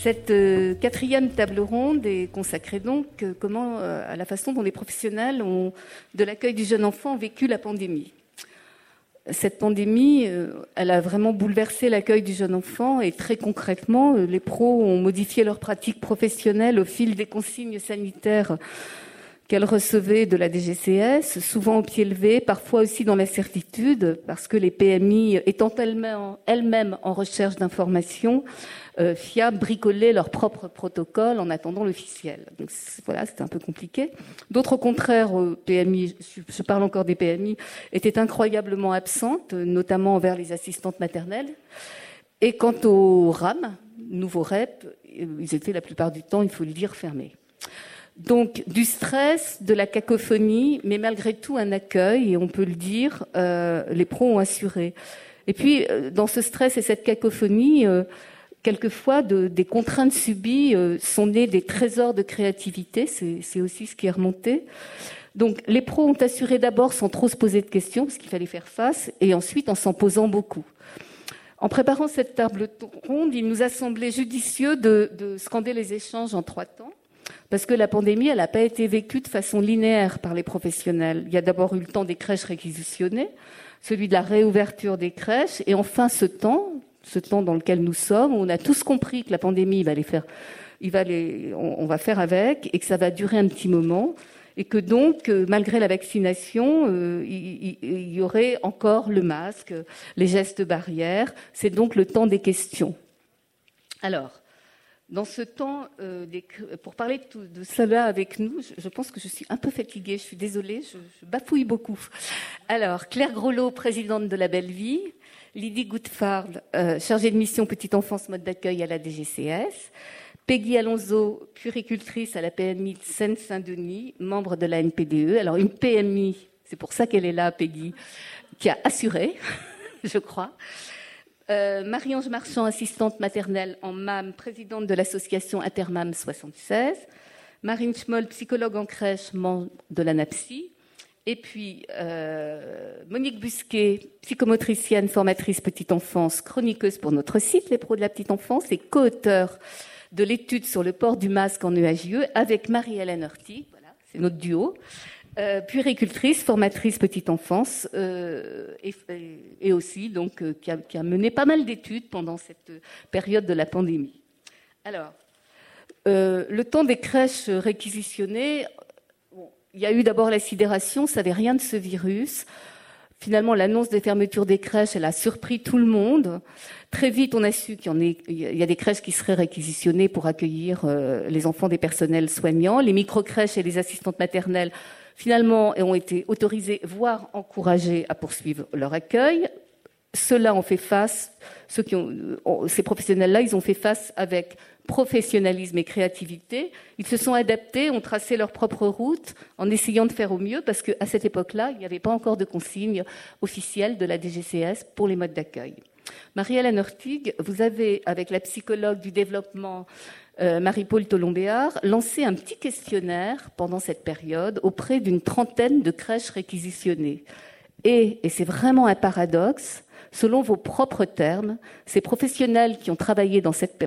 Cette euh, quatrième table ronde est consacrée donc euh, comment, à la façon dont les professionnels de l'accueil du jeune enfant ont vécu la pandémie. Cette pandémie, elle a vraiment bouleversé l'accueil du jeune enfant et très concrètement, les pros ont modifié leurs pratiques professionnelles au fil des consignes sanitaires qu'elle recevait de la DGCS, souvent au pied levé, parfois aussi dans l'incertitude, parce que les PMI, étant elles-mêmes en recherche d'informations euh, fiables, bricolaient leur propre protocole en attendant l'officiel. Donc voilà, c'était un peu compliqué. D'autres, au contraire, PMI, je parle encore des PMI, étaient incroyablement absentes, notamment envers les assistantes maternelles. Et quant aux RAM, nouveaux REP, ils étaient la plupart du temps, il faut le dire, fermés. Donc du stress, de la cacophonie, mais malgré tout un accueil, et on peut le dire, euh, les pros ont assuré. Et puis euh, dans ce stress et cette cacophonie, euh, quelquefois des contraintes subies sont nées des trésors de créativité, c'est aussi ce qui est remonté. Donc les pros ont assuré d'abord sans trop se poser de questions, parce qu'il fallait faire face, et ensuite en s'en posant beaucoup. En préparant cette table ronde, il nous a semblé judicieux de, de scander les échanges en trois temps. Parce que la pandémie, elle n'a pas été vécue de façon linéaire par les professionnels. Il y a d'abord eu le temps des crèches réquisitionnées, celui de la réouverture des crèches, et enfin ce temps, ce temps dans lequel nous sommes, où on a tous compris que la pandémie, va les faire, il va les, on, va faire avec, et que ça va durer un petit moment, et que donc, euh, malgré la vaccination, euh, il, y aurait encore le masque, les gestes barrières. C'est donc le temps des questions. Alors, dans ce temps, euh, pour parler de, cela avec nous, je, pense que je suis un peu fatiguée, je suis désolée, je, bafouille beaucoup. Alors, Claire Grolot, présidente de La Belle Vie, Lydie Goutfard, euh, chargée de mission Petite Enfance Mode d'accueil à la DGCS, Peggy Alonso, puricultrice à la PMI de Seine-Saint-Denis, membre de la NPDE. Alors, une PMI, c'est pour ça qu'elle est là, Peggy, qui a assuré, je crois, euh, Marie-Ange Marchand, assistante maternelle en MAM, présidente de l'association Intermam 76. Marine Schmoll, psychologue en crèche, membre de la NAPSI. Et puis euh, Monique Busquet, psychomotricienne, formatrice petite enfance, chroniqueuse pour notre site Les Pros de la petite enfance et co-auteur de l'étude sur le port du masque en EHIE avec Marie-Hélène Horty. Voilà, c'est notre duo. Euh, puéricultrice, formatrice petite enfance, euh, et, aussi donc euh, qui, a, mené pas mal d'études pendant cette période de la pandémie. Alors, le temps des crèches réquisitionnées, il y a eu d'abord la sidération, ça savait rien de ce virus. Finalement, l'annonce des fermetures des crèches, elle a surpris tout le monde. Très vite, on a su qu'il y, y a des crèches qui seraient réquisitionnées pour accueillir les enfants des personnels soignants. Les micro-crèches et les assistantes maternelles finalement ont été autorisés, voire encouragés à poursuivre leur accueil. Ceux-là ont fait face, ont, ces professionnels-là, ils ont fait face avec professionnalisme et créativité. Ils se sont adaptés, ont tracé leur propre route en essayant de faire au mieux parce qu'à cette époque-là, il n'y avait pas encore de consignes officielles de la DGCS pour les modes d'accueil. Marie-Hélène Ortigue, vous avez, avec la psychologue du développement euh, Marie-Paul Tolombéard, lancé un petit questionnaire pendant cette période auprès d'une trentaine de crèches réquisitionnées. Et, et c'est vraiment un paradoxe, selon vos propres termes, ces professionnels qui ont travaillé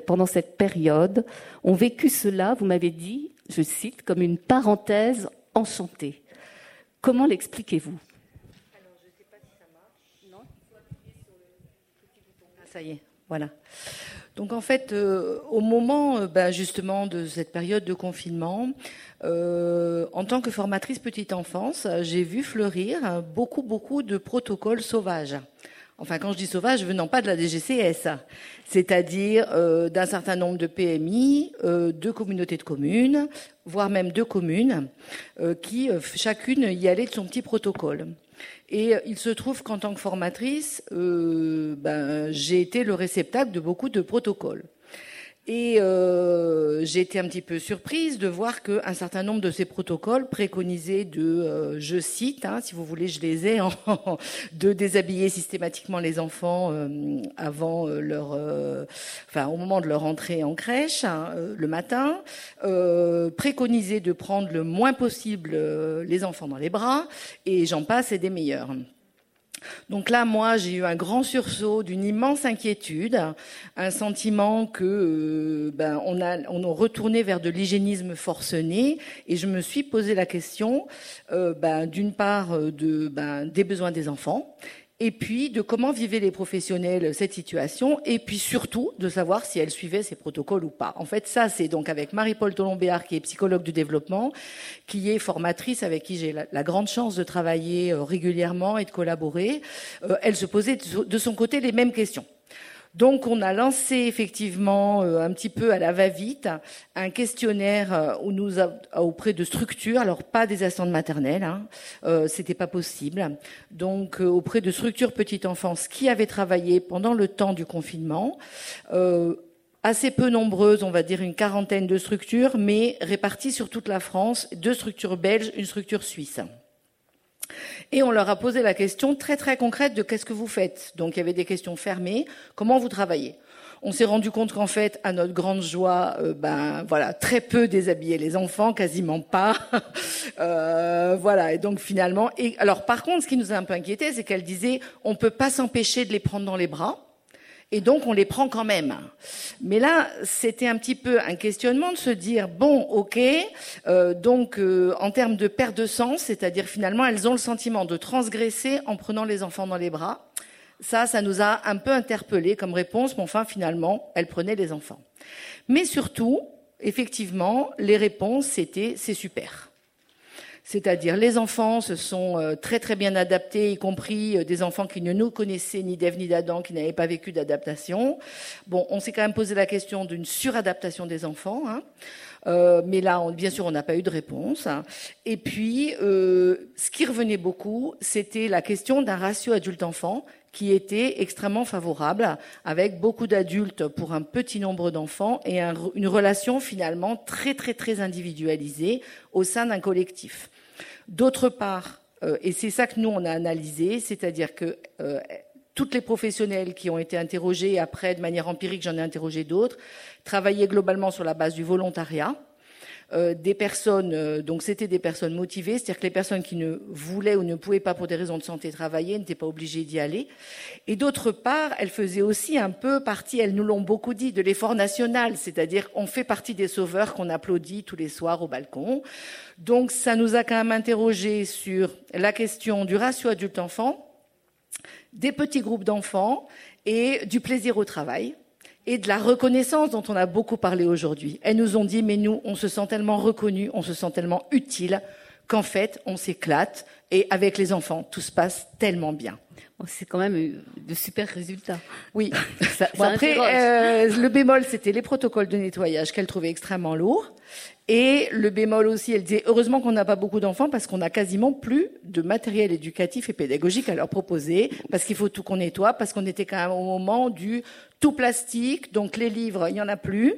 pendant cette période ont vécu cela, vous m'avez dit, je cite, comme une parenthèse enchantée. Comment l'expliquez-vous? Alors, je ne sais pas si ça le. Ah, ça y est, voilà. Donc en fait, euh, au moment euh, bah, justement de cette période de confinement, euh, en tant que formatrice petite enfance, j'ai vu fleurir beaucoup beaucoup de protocoles sauvages. Enfin, quand je dis sauvages, venant pas de la DGCS, c'est-à-dire d'un certain nombre de PMI, de communautés de communes, voire même de communes, qui chacune y allait de son petit protocole. Et il se trouve qu'en tant que formatrice, euh, ben, j'ai été le réceptacle de beaucoup de protocoles. Et euh, j'ai été un petit peu surprise de voir qu'un certain nombre de ces protocoles préconisaient de, euh, je cite, hein, si vous voulez, je les ai, de déshabiller systématiquement les enfants euh, avant euh, leur, enfin au moment de leur entrée en crèche hein, le matin, préconisaient de prendre le moins possible les enfants dans les bras, et j'en passe et des meilleurs. Donc là, moi, j'ai eu un grand sursaut d'une immense inquiétude, un sentiment que euh, ben, on a on a retourné vers de l'hygiénisme forcené, et je me suis posé la question, euh, ben, d'une part, euh, ben, des besoins des enfants, et puis de comment vivaient les professionnels cette situation, et puis surtout de savoir si elles suivaient ces protocoles ou pas. En fait, ça, c'est donc avec Marie-Paul Tolombéard, qui est psychologue du développement, qui est formatrice, avec qui j'ai la, grande chance de travailler euh, régulièrement et de collaborer. Euh, elle se posait de son côté les mêmes questions. Donc on a lancé effectivement euh, un petit peu à la va-vite un questionnaire euh, auprès de structures, alors pas des assistantes maternelles, hein, euh, c'était pas possible. Donc auprès de structures petite enfance qui avaient travaillé pendant le temps du confinement. assez peu nombreuses, on va dire une quarantaine de structures, mais réparties sur toute la France, deux structures belges, une structure suisse. Et on leur a posé la question très très concrète de qu'est-ce que vous faites. Donc il y avait des questions fermées, comment vous travaillez? On s'est rendu compte qu'en fait, à notre grande joie, euh, ben voilà, très peu déshabiller les enfants, quasiment pas. euh, voilà, et donc finalement, et alors par contre, ce qui nous a un peu inquiété, c'est qu'elle disait, on peut pas s'empêcher de les prendre dans les bras et donc on les prend quand même. Mais là, c'était un petit peu un questionnement de se dire bon, ok, euh, donc euh, en termes de perte de sens, c'est-à-dire finalement elles ont le sentiment de transgresser en prenant les enfants dans les bras. Ça, ça nous a un peu interpellés comme réponse, mais enfin finalement, elles prenaient les enfants. Mais surtout, effectivement, les réponses c'était c'est super. C'est-à-dire les enfants se sont euh, très très bien adaptés, y compris euh, des enfants qui ne nous connaissaient ni d'Ève ni d'Adam, qui n'avaient pas vécu d'adaptation. Bon, on s'est quand même posé la question d'une suradaptation des enfants. Hein. Euh, mais là, bien sûr, on n'a pas eu de réponse. Et puis, ce qui revenait beaucoup, c'était la question d'un ratio adulte-enfant qui était extrêmement favorable, avec beaucoup d'adultes pour un petit nombre d'enfants et une relation finalement très très très individualisée au sein d'un collectif. D'autre part, euh, et c'est ça que nous on a analysé, c'est-à-dire que euh, toutes les professionnels qui ont été interrogés, après de manière empirique j'en ai interrogé d'autres, travaillaient globalement sur la base du volontariat, euh, des personnes, euh, donc c'était des personnes motivées, c'est-à-dire que les personnes qui ne voulaient ou ne pouvaient pas pour des raisons de santé travailler n'étaient pas obligées d'y aller. Et d'autre part, elles faisaient aussi un peu partie, elles nous l'ont beaucoup dit, de l'effort national, c'est-à-dire qu'on fait partie des sauveurs qu'on applaudit tous les soirs au balcon. Donc ça nous a quand même interrogé sur la question du ratio adulte-enfant, des petits groupes d'enfants et du plaisir au travail et de la reconnaissance dont on a beaucoup parlé aujourd'hui. Elles nous ont dit, mais nous, on se sent tellement reconnus, on se sent tellement utile qu'en fait, on s'éclate et avec les enfants, tout se passe tellement bien. c'est quand même euh, de super résultats. Oui. après, euh, le bémol, c'était les protocoles de nettoyage qu'elle trouvait extrêmement lourds. Et le bémol aussi, elle disait heureusement qu'on n'a pas beaucoup d'enfants parce qu'on n'a quasiment plus de matériel éducatif et pédagogique à leur proposer, parce qu'il faut tout qu'on nettoie, parce qu'on était quand même au moment du tout plastique, donc les livres, il n'y en a plus.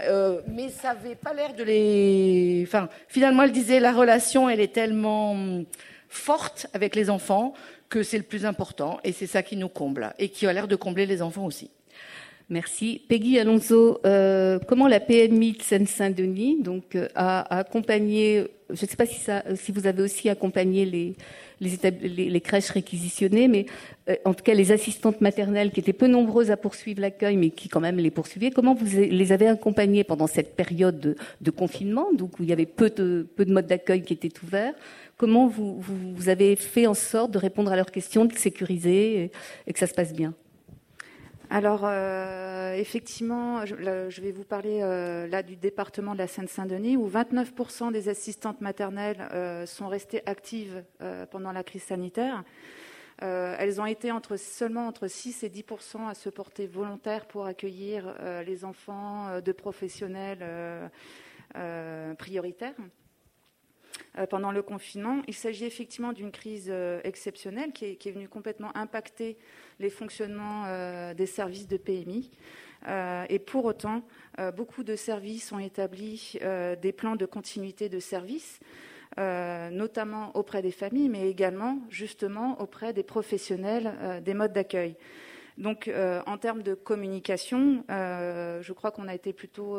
Euh, mais ça n'avait pas l'air de les. Enfin, finalement, elle disait la relation, elle est tellement forte avec les enfants que c'est le plus important et c'est ça qui nous comble et qui a l'air de combler les enfants aussi. Merci. Peggy Alonso, euh, comment la PMI de Seine-Saint-Denis euh, a, accompagné, je ne sais pas si, ça, si vous avez aussi accompagné les, les, crèches réquisitionnées, mais euh, en tout cas les assistantes maternelles qui étaient peu nombreuses à poursuivre l'accueil, mais qui quand même les poursuivaient. Comment vous les avez accompagnées pendant cette période de, confinement, donc où il y avait peu de, peu de modes d'accueil qui étaient ouverts? Comment vous, avez fait en sorte de répondre à leurs questions, de sécuriser et que ça se passe bien? Alors, euh, effectivement, je, vais vous parler euh, là du département de la Seine-Saint-Denis, où 29% des assistantes maternelles euh, sont restées actives pendant la crise sanitaire. elles ont été seulement entre 6 et 10% à se porter volontaires pour accueillir les enfants de professionnels prioritaires. Pendant le confinement. Il s'agit effectivement d'une crise exceptionnelle qui est, venue complètement impacter les fonctionnements euh, des services de PMI. et pour autant, beaucoup de services ont établi des plans de continuité de service, notamment auprès des familles, mais également justement auprès des professionnels des modes d'accueil. Donc, en termes de communication, je crois qu'on a été plutôt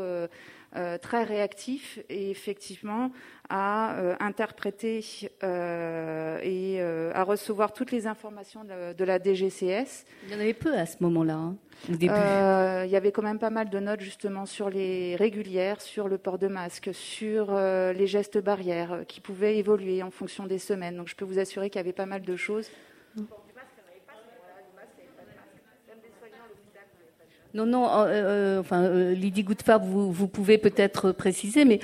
très réactif et effectivement à interpréter et à recevoir toutes les informations de, la DGCS. Il y en avait peu à ce moment-là. Hein. Euh, il y avait quand même pas mal de notes justement sur les régulières, sur le port de masque, sur euh, les gestes barrières euh, qui pouvaient évoluer en fonction des semaines. Donc je peux vous assurer qu'il y avait pas mal de choses. Non, non, enfin, Lydie Goudfarb, vous, vous pouvez peut-être préciser, mais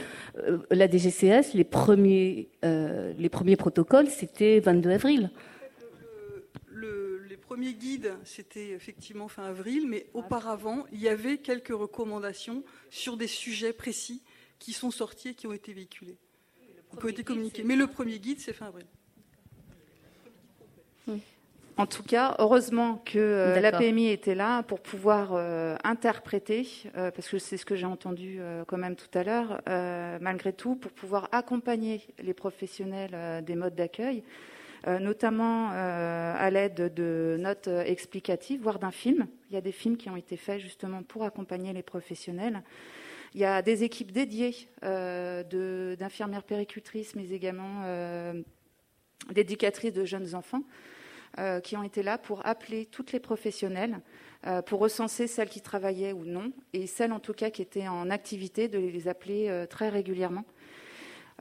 la DGCS, les premiers, les premiers protocoles, c'était 22 avril premier guide, c'était effectivement fin avril, mais auparavant, il y avait quelques recommandations sur des sujets précis qui sont sortis et qui ont été véhiculés, qui ont été communiqués. Mais le premier guide, c'est fin avril. En tout cas, heureusement que euh, la PMI était là pour pouvoir euh, interpréter, euh, parce que c'est ce que j'ai entendu quand même tout à l'heure, malgré tout, pour pouvoir accompagner les professionnels des modes d'accueil. Notamment à l'aide de notes explicatives, voire d'un film. Il y a des films qui ont été faits justement pour accompagner les professionnels. Il y a des équipes dédiées d'infirmières péricultrices, mais également d'éducatrices de jeunes enfants qui ont été là pour appeler toutes les professionnelles, pour recenser celles qui travaillaient ou non, et celles en tout cas qui étaient en activité, de les appeler très régulièrement.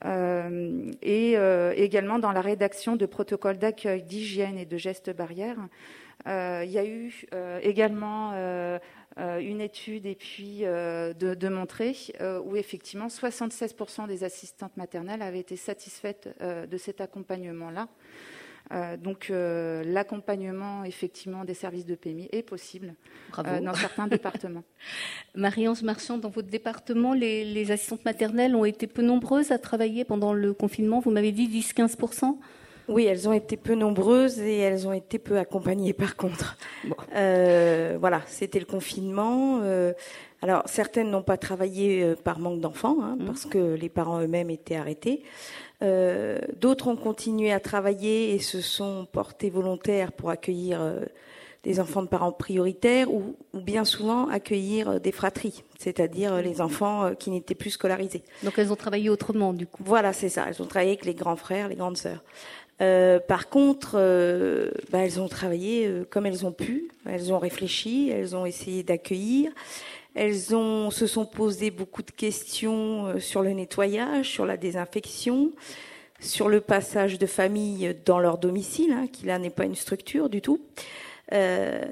Euh, et euh, également dans la rédaction de protocoles d'accueil, d'hygiène et de gestes barrières. Euh, il y a eu également une étude et puis de, de montrer où effectivement 76% des assistantes maternelles avaient été satisfaites de cet accompagnement-là. Euh, donc euh, l'accompagnement effectivement des services de PMI est possible euh, dans certains départements. Marie-Ange Marchand, dans votre département, les, assistantes maternelles ont été peu nombreuses à travailler pendant le confinement. Vous m'avez dit 10-15% oui, elles ont été peu nombreuses et elles ont été peu accompagnées par contre. voilà, c'était le confinement. alors certaines n'ont pas travaillé par manque d'enfants, hein, mmh. parce que les parents eux-mêmes étaient arrêtés. Euh, d'autres ont continué à travailler et se sont portés volontaires pour accueillir euh, des enfants de parents prioritaires ou, bien souvent accueillir euh, des fratries, c'est-à-dire les enfants qui n'étaient plus scolarisés. Donc elles ont travaillé autrement du coup. Voilà, c'est ça. Elles ont travaillé avec les grands frères, les grandes sœurs. par contre, bah, elles ont travaillé comme elles ont pu. Elles ont réfléchi, elles ont essayé d'accueillir. Elles ont, se sont posées beaucoup de questions euh, sur le nettoyage, sur la désinfection, sur le passage de famille dans leur domicile, hein, qui là n'est pas une structure du tout. Euh,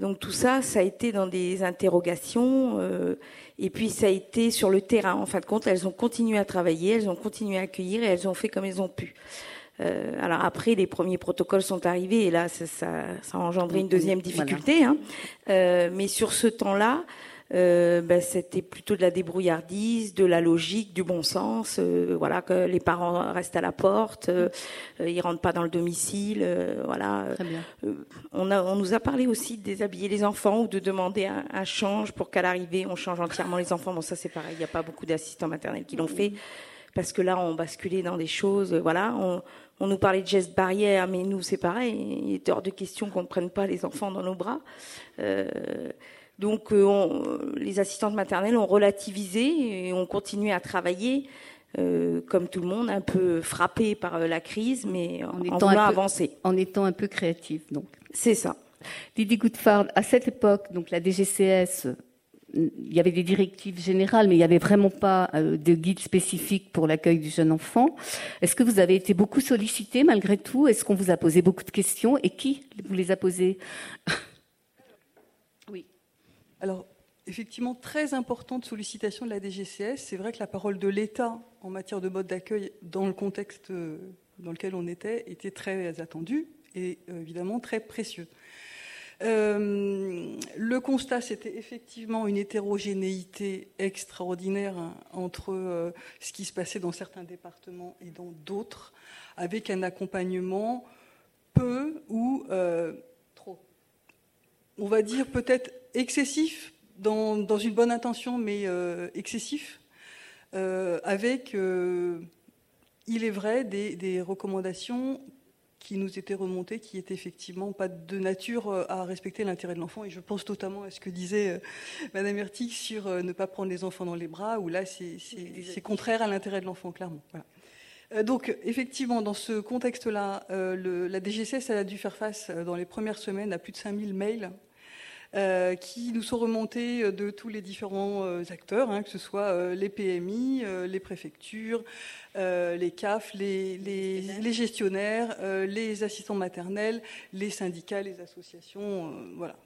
donc tout ça, ça a été dans des interrogations, euh, et puis ça a été sur le terrain. En fin de compte, elles ont continué à travailler, elles ont continué à accueillir, et elles ont fait comme elles ont pu. Euh, alors après, les premiers protocoles sont arrivés, et là, ça, ça, ça a engendré une deuxième difficulté. Hein. Mais sur ce temps-là, euh, ben, c'était plutôt de la débrouillardise, de la logique, du bon sens. Euh, voilà que les parents restent à la porte, euh, ils rentrent pas dans le domicile. voilà. Très bien. on, a, on nous a parlé aussi de déshabiller les enfants ou de demander un, un change pour qu'à l'arrivée on change entièrement les enfants. Bon ça c'est pareil, il n'y a pas beaucoup d'assistants maternels qui l'ont fait parce que là on basculait dans des choses. Voilà, on, on nous parlait de gestes barrières, mais nous c'est pareil. Il est hors de question qu'on ne prenne pas les enfants dans nos bras. Euh, donc euh, les assistantes maternelles ont relativisé et ont continué à travailler euh, comme tout le monde, un peu frappé par euh, la crise, mais en, étant voulant avancer. En étant un peu créatif, donc. C'est ça. Lydie Goodfard, à cette époque, donc la DGCS, il y avait des directives générales, mais il n'y avait vraiment pas de guide spécifique pour l'accueil du jeune enfant. Est-ce que vous avez été beaucoup sollicité malgré tout? Est-ce qu'on vous a posé beaucoup de questions? Et qui vous les a posées? Alors, effectivement, très importante sollicitation de la DGCS. C'est vrai que la parole de l'État en matière de mode d'accueil, dans le contexte euh, dans lequel on était, était très attendue et euh, évidemment très précieux. Euh, le constat, c'était effectivement une hétérogénéité extraordinaire hein, entre ce qui se passait dans certains départements et dans d'autres, avec un accompagnement peu ou trop, on va dire peut-être excessif, dans, une bonne intention, mais euh, excessif, euh, avec, euh, il est vrai, des, recommandations qui nous étaient remontées, qui étaient effectivement pas de nature à respecter l'intérêt de l'enfant. Et je pense notamment à ce que disait Madame Ertig sur ne pas prendre les enfants dans les bras, où là, c'est contraire à l'intérêt de l'enfant, clairement. Donc, effectivement, dans ce contexte-là, la DGCS a dû faire face dans les premières semaines à plus de 5000 mails euh, qui nous sont remontés euh, de tous les différents euh, acteurs, hein, que ce soit les PMI, les préfectures, les CAF, les, gestionnaires, les assistants maternels, les syndicats, les associations, voilà.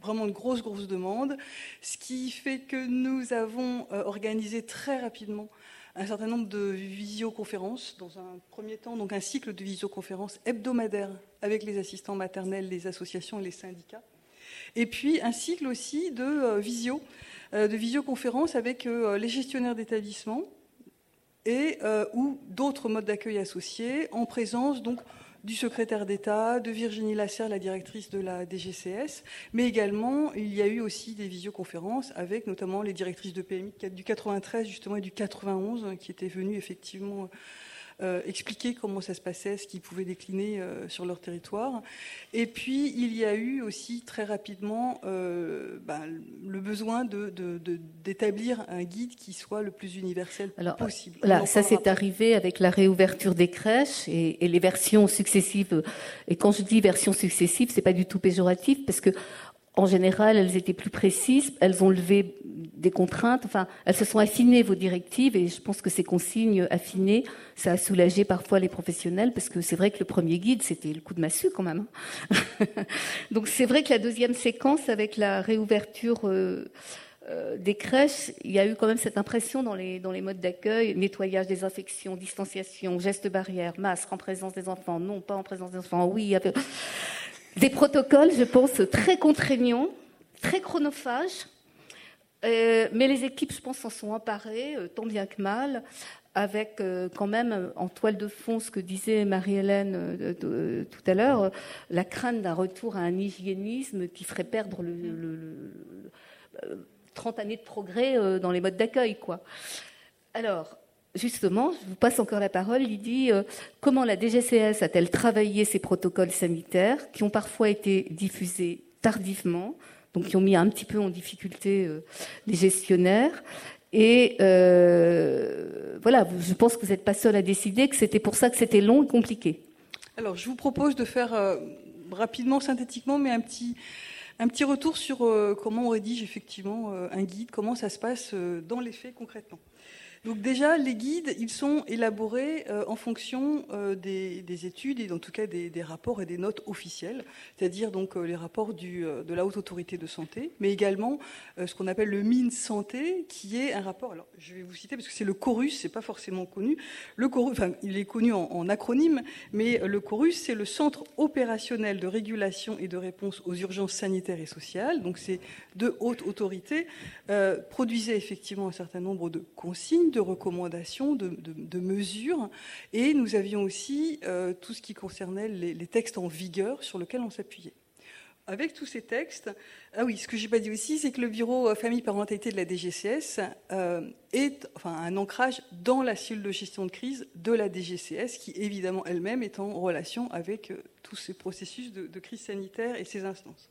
Vraiment une grosse, grosse demande. Ce qui fait que nous avons organisé très rapidement un certain nombre de visioconférences, dans un premier temps, donc un cycle de visioconférences hebdomadaires avec les assistants maternels, les associations et les syndicats et puis un cycle aussi de euh, visio, euh, de visioconférence avec euh, les gestionnaires d'établissements et ou d'autres modes d'accueil associés en présence donc du secrétaire d'État, de Virginie Lasserre, la directrice de la DGCS, mais également il y a eu aussi des visioconférences avec notamment les directrices de PMI du 93 justement et du 91 qui étaient venues effectivement euh, expliquer comment ça se passait, ce qu'ils pouvaient décliner euh, sur leur territoire. Et puis, il y a eu aussi très rapidement euh, ben, le besoin d'établir de, un guide qui soit le plus universel possible. Là, ça s'est arrivé avec la réouverture des crèches et, et, les versions successives. Et quand je dis versions successives, c'est pas du tout péjoratif parce que en général, elles étaient plus précises, elles ont levé des contraintes, enfin, elles se sont affinées, vos directives, et je pense que ces consignes affinées, ça a soulagé parfois les professionnels, parce que c'est vrai que le premier guide, c'était le coup de massue quand même. Hein. Donc c'est vrai que la deuxième séquence, avec la réouverture euh, euh, des crèches, il y a eu quand même cette impression dans les, dans les modes d'accueil, nettoyage, désinfection, distanciation, gestes barrières, masque en présence des enfants, non pas en présence des enfants, oui. Des protocoles, je pense, très contraignants, très chronophages, euh, mais les équipes, je pense, s'en sont emparées, euh, tant bien que mal, avec euh, quand même en toile de fond ce que disait Marie-Hélène tout à l'heure, la crainte d'un retour à un hygiénisme qui ferait perdre le, 30 années de progrès dans les modes d'accueil. quoi. Alors, justement, je vous passe encore la parole, Lydie. Euh, comment la DGCS a-t-elle travaillé ces protocoles sanitaires qui ont parfois été diffusés tardivement, donc qui ont mis un petit peu en difficulté euh, les gestionnaires et euh, voilà, je pense que vous n'êtes pas seul à décider que c'était pour ça que c'était long et compliqué. Alors, je vous propose de faire rapidement, synthétiquement, mais un petit, un petit retour sur comment on rédige effectivement un guide, comment ça se passe dans les faits concrètement. Donc déjà, les guides, ils sont élaborés euh, en fonction euh, des, études et en tout cas des, rapports et des notes officielles, c'est-à-dire donc euh, les rapports de la haute autorité de santé, mais également ce qu'on appelle le MIN santé, qui est un rapport. Alors, je vais vous citer parce que c'est le Corus, c'est pas forcément connu. Le Corus, enfin, il est connu en, en acronyme, mais le Corus, c'est le Centre opérationnel de régulation et de réponse aux urgences sanitaires et sociales. Donc, c'est de haute autorité produisait effectivement un certain nombre de consignes de recommandations, de, mesures, et nous avions aussi euh, tout ce qui concernait les, textes en vigueur sur lesquels on s'appuyait. Avec tous ces textes, ah oui, ce que j'ai pas dit aussi, c'est que le bureau euh, famille parentalité de la DGCS euh, est enfin un ancrage dans la cellule de gestion de crise de la DGCS, qui évidemment elle-même est en relation avec tous ces processus de, crise sanitaire et ces instances.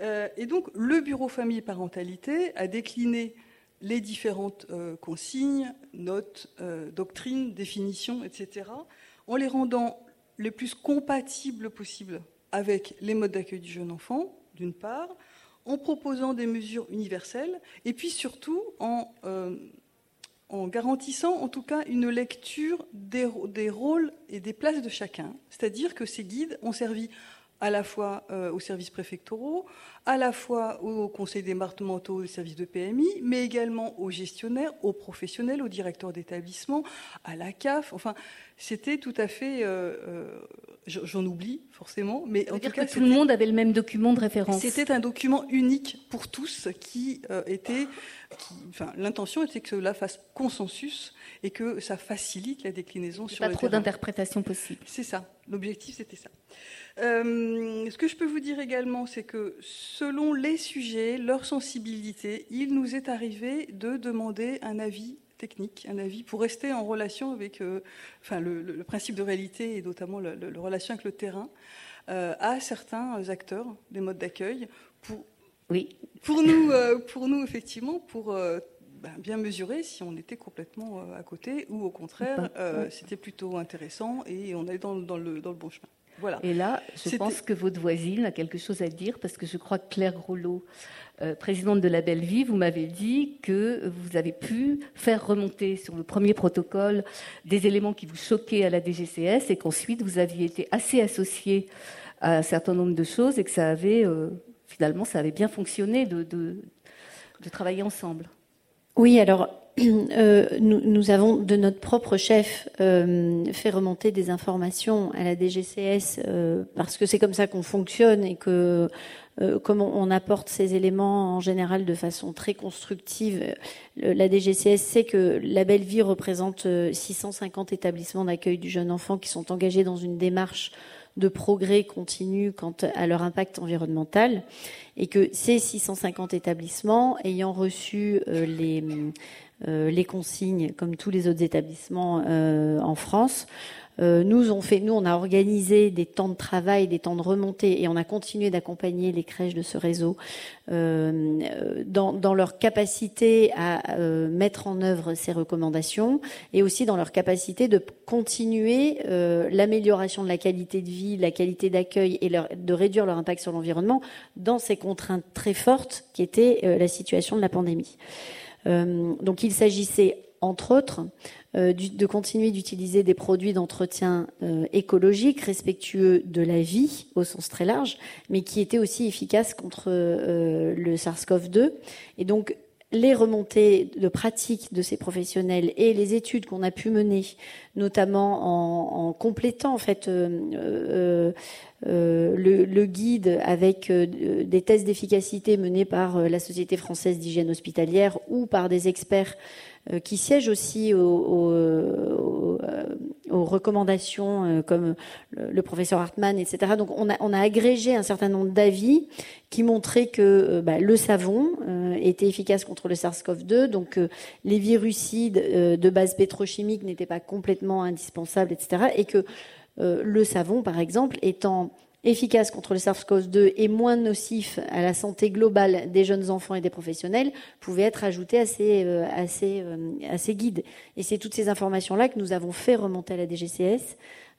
et donc, le bureau famille parentalité a décliné les différentes euh, consignes, notes, euh, doctrines, définitions, etc., en les rendant les plus compatibles possibles avec les modes d'accueil du jeune enfant, d'une part, en proposant des mesures universelles, et puis surtout en, euh, garantissant en tout cas une lecture des, rôles et des places de chacun. C'est-à-dire que ces guides ont servi à la fois aux services préfectoraux, à la fois aux conseils départementaux et services de PMI, mais également aux gestionnaires, aux professionnels, aux directeurs d'établissement, à la CAF. Enfin, c'était tout à fait. Euh, euh, j'en oublie forcément, mais en tout cas, que tout le monde avait le même document de référence. C'était un document unique pour tous, qui euh, était. enfin, l'intention était que cela fasse consensus et que ça facilite la déclinaison sur pas Pas trop d'interprétations possibles. C'est ça. L'objectif, c'était ça. Euh, ce que je peux vous dire également, c'est que selon les sujets, leur sensibilité, il nous est arrivé de demander un avis technique, un avis pour rester en relation avec enfin, le, principe de réalité et notamment la relation avec le terrain à certains acteurs des modes d'accueil pour, oui. pour, nous, pour nous, effectivement, pour ben, bien mesurer si on était complètement à côté ou au contraire, c'était plutôt intéressant et on est dans, dans, le, dans le bon chemin. Et là, je pense que votre voisine a quelque chose à dire parce que je crois que Claire Rouleau, euh, présidente de la Belle Vie, vous m'avez dit que vous avez pu faire remonter sur le premier protocole des éléments qui vous choquaient à la DGCS et qu'ensuite vous aviez été assez associé à un certain nombre de choses et que ça avait euh, finalement ça avait bien fonctionné de, de, de travailler ensemble. Oui, alors euh, nous, avons de notre propre chef euh, fait remonter des informations à la DGCS euh, parce que c'est comme ça qu'on fonctionne et que comme on, apporte ces éléments en général de façon très constructive, la DGCS sait que la Belle Vie représente 650 établissements d'accueil du jeune enfant qui sont engagés dans une démarche de progrès continu quant à leur impact environnemental et que ces 650 établissements ayant reçu les euh, les consignes, comme tous les autres établissements euh, en France. Euh, nous, on fait, nous, on a organisé des temps de travail, des temps de remontée, et on a continué d'accompagner les crèches de ce réseau dans, leur capacité à mettre en œuvre ces recommandations, et aussi dans leur capacité de continuer l'amélioration de la qualité de vie, la qualité d'accueil, et de réduire leur impact sur l'environnement dans ces contraintes très fortes qui étaient la situation de la pandémie. Euh, donc il s'agissait entre autres, euh, de continuer d'utiliser des produits d'entretien euh, écologiques, respectueux de la vie au sens très large, mais qui étaient aussi efficaces contre le SARS-CoV-2. Et donc les remontées de pratique de ces professionnels et les études qu'on a pu mener, notamment en, complétant en le, guide avec des tests d'efficacité menés par la Société française d'hygiène hospitalière ou par des experts euh, qui siègent aussi aux, aux, recommandations euh, comme le, professeur Hartmann, etc. Donc on a, agrégé un certain nombre d'avis qui montraient que euh, bah, le savon était efficace contre le SARS-CoV-2, donc les virucides de base pétrochimique n'étaient pas complètement indispensables, etc. Et que le savon, par exemple, étant efficace contre le SARS-CoV-2 et moins nocif à la santé globale des jeunes enfants et des professionnels pouvait être ajouté à ces, euh, à ces, euh, à ces guides. Et c'est toutes ces informations-là que nous avons fait remonter à la DGCS.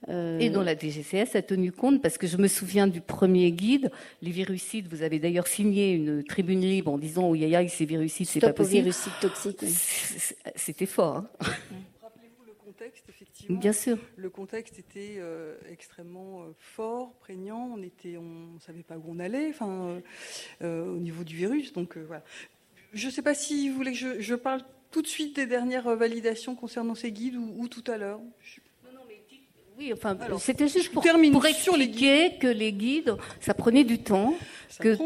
Euh, et dont la DGCS a tenu compte, parce que je me souviens du premier guide, les virucides, vous avez d'ailleurs signé une tribune libre en disant, oh, yaya, ces virucides, c'est pas possible. virucides toxiques. C'était fort. Hein. Bien sûr. Le contexte était euh, extrêmement euh, fort, prégnant. On était, on savait pas où on allait, enfin, euh, au niveau du virus. Donc voilà. Je ne sais pas si vous voulez que je, parle tout de suite des dernières validations concernant ces guides ou, tout à l'heure. Oui, enfin, c'était juste pour, pour expliquer que les guides, ça prenait du temps, que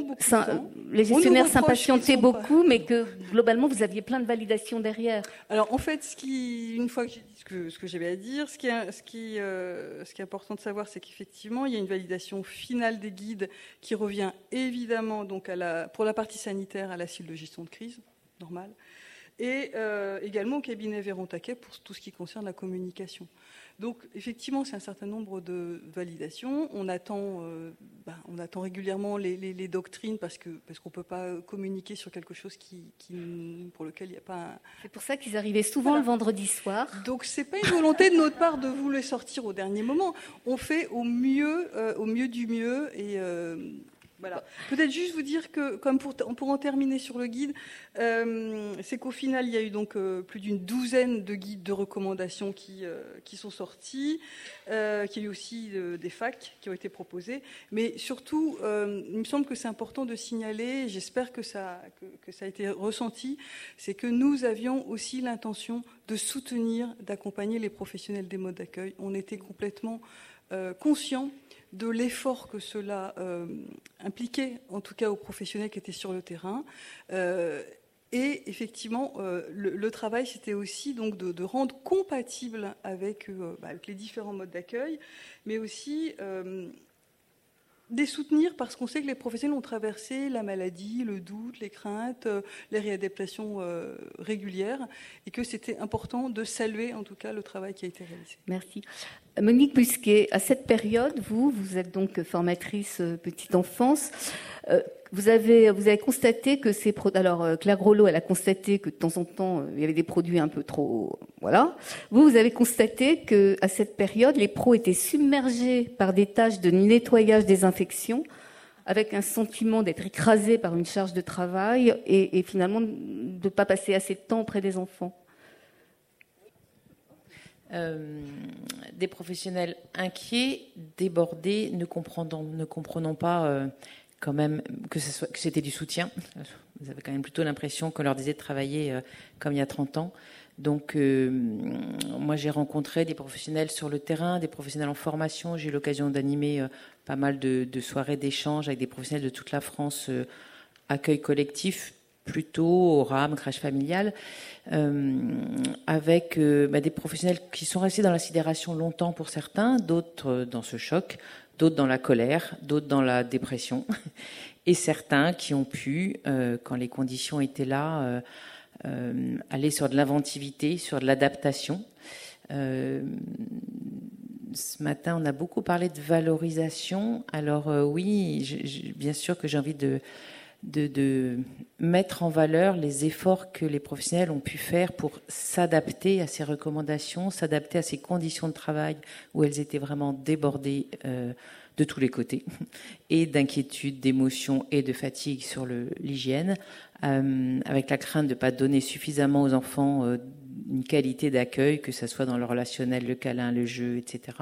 les gestionnaires s'impatientaient beaucoup, mais que globalement, vous aviez plein de validations derrière. Alors, en fait, ce qui, une fois que j'ai dit ce que, ce que j'avais à dire, ce qui est, ce qui, euh, ce qui est important de savoir, c'est qu'effectivement, il y a une validation finale des guides qui revient évidemment, donc à la, pour la partie sanitaire, à la cible de gestion de crise, normale, et euh, également au cabinet Véron Taquet pour tout ce qui concerne la communication. Donc effectivement, c'est un certain nombre de validations. On attend, euh, ben, on attend régulièrement les, doctrines parce que parce qu'on peut pas communiquer sur quelque chose qui, pour lequel il n'y a pas. C'est pour ça qu'ils arrivaient souvent le vendredi soir. Donc c'est pas une volonté de notre part de vous les sortir au dernier moment. On fait au mieux, euh, au mieux du mieux et euh, voilà. Peut-être juste vous dire que, comme pour, pour en terminer sur le guide, euh, c'est qu'au final, il y a eu donc euh, plus d'une douzaine de guides de recommandations qui, euh, qui sont sortis, qu'il y a eu aussi des facs qui ont été proposés. Mais surtout, il me semble que c'est important de signaler, j'espère que ça, que, que ça a été ressenti, c'est que nous avions aussi l'intention de soutenir, d'accompagner les professionnels des modes d'accueil. On était complètement conscients de l'effort que cela euh, impliquait, en tout cas aux professionnels qui étaient sur le terrain. Euh, et effectivement, euh, le, travail, c'était aussi donc de, rendre compatible avec, bah, avec, les différents modes d'accueil, mais aussi des soutenir parce qu'on sait que les professionnels ont traversé la maladie, le doute, les craintes, les réadaptations régulières et que c'était important de saluer en tout cas le travail qui a été réalisé. Merci. Monique Busquet, à cette période, vous, vous êtes donc formatrice euh, petite enfance. Vous avez, vous avez constaté que ces produits. Alors, Claire Rollo, elle a constaté que de temps en temps, il y avait des produits un peu trop. Voilà. Vous, vous avez constaté que à cette période, les pros étaient submergés par des tâches de nettoyage, désinfection, avec un sentiment d'être écrasés par une charge de travail et, et finalement de ne pas passer assez de temps auprès des enfants. Euh, des professionnels inquiets, débordés, ne comprenant, ne pas euh, quand même que, c'était du soutien. Vous avez quand même plutôt l'impression qu'on leur disait de travailler euh, comme il y a 30 ans. Donc, moi, j'ai rencontré des professionnels sur le terrain, des professionnels en formation. J'ai eu l'occasion d'animer pas mal de, soirées d'échange avec des professionnels de toute la France, accueil collectif, plutôt au RAM, crèche familiale, avec bah, des professionnels qui sont restés dans la sidération longtemps pour certains, d'autres dans ce choc, d'autres dans la colère, d'autres dans la dépression, et certains qui ont pu, euh, quand les conditions étaient là, euh, euh, aller sur de l'inventivité, sur de l'adaptation. ce matin, on a beaucoup parlé de valorisation. Alors oui, bien sûr que j'ai envie de, de, mettre en valeur les efforts que les professionnels ont pu faire pour s'adapter à ces recommandations, s'adapter à ces conditions de travail où elles étaient vraiment débordées euh, de tous les côtés, et d'inquiétude, d'émotion et de fatigue sur l'hygiène, euh, avec la crainte de ne pas donner suffisamment aux enfants euh, une qualité d'accueil, que ce soit dans le relationnel, le câlin, le jeu, etc.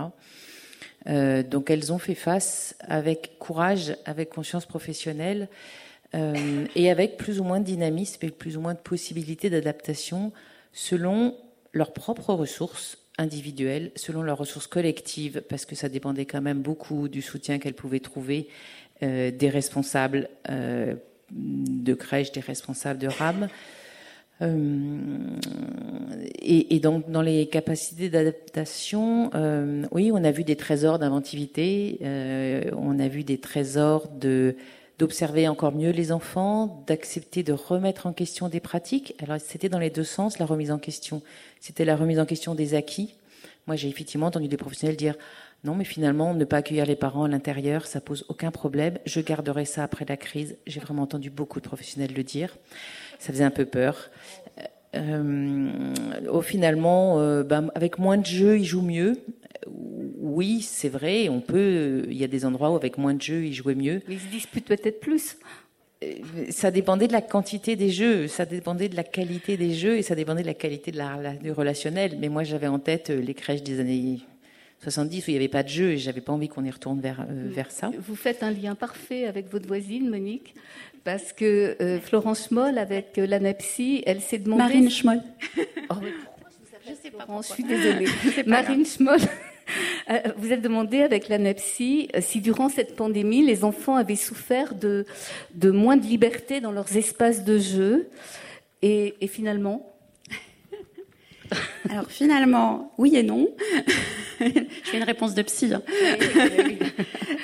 donc elles ont fait face avec courage, avec conscience professionnelle, euh, et avec plus ou moins de dynamisme et plus ou moins de possibilités d'adaptation selon leurs propres ressources individuelles, selon leurs ressources collectives, parce que ça dépendait quand même beaucoup du soutien qu'elles pouvaient trouver euh, des responsables euh, de crèche, des responsables de RAM. et, donc dans les capacités d'adaptation, oui, on a vu des trésors d'inventivité, on a vu des trésors de d'observer encore mieux les enfants, d'accepter de remettre en question des pratiques. Alors c'était dans les deux sens la remise en question. C'était la remise en question des acquis. Moi j'ai effectivement entendu des professionnels dire non mais finalement ne pas accueillir les parents à l'intérieur ça pose aucun problème. Je garderai ça après la crise. J'ai vraiment entendu beaucoup de professionnels le dire. Ça faisait un peu peur. Au finalement, euh, ben, avec moins de jeux, ils jouent mieux oui, c'est vrai, on peut. Il y a des endroits où avec moins de jeux, ils jouaient mieux. Mais ils se disputent peut-être plus. Euh, ça dépendait de la quantité des jeux, ça dépendait de la qualité des jeux et ça dépendait de la qualité de la, du relationnel. Mais moi, j'avais en tête les crèches des années 70 où il n'y avait pas de jeu et j'avais pas envie qu'on y retourne vers, euh, vers ça. Vous faites un lien parfait avec votre voisine, Monique, parce que Florence Schmoll, avec l'ANAPSI, elle s'est demandé. Marine Schmoll. Oh, je sais pas. Je suis désolée. Marine Schmoll. Euh, vous êtes demandé avec l'ANEPSI euh, si durant cette pandémie, les enfants avaient souffert de, de moins de liberté dans leurs espaces de jeu. Et, et finalement Alors finalement, oui et non. Je fais une réponse de psy. Hein.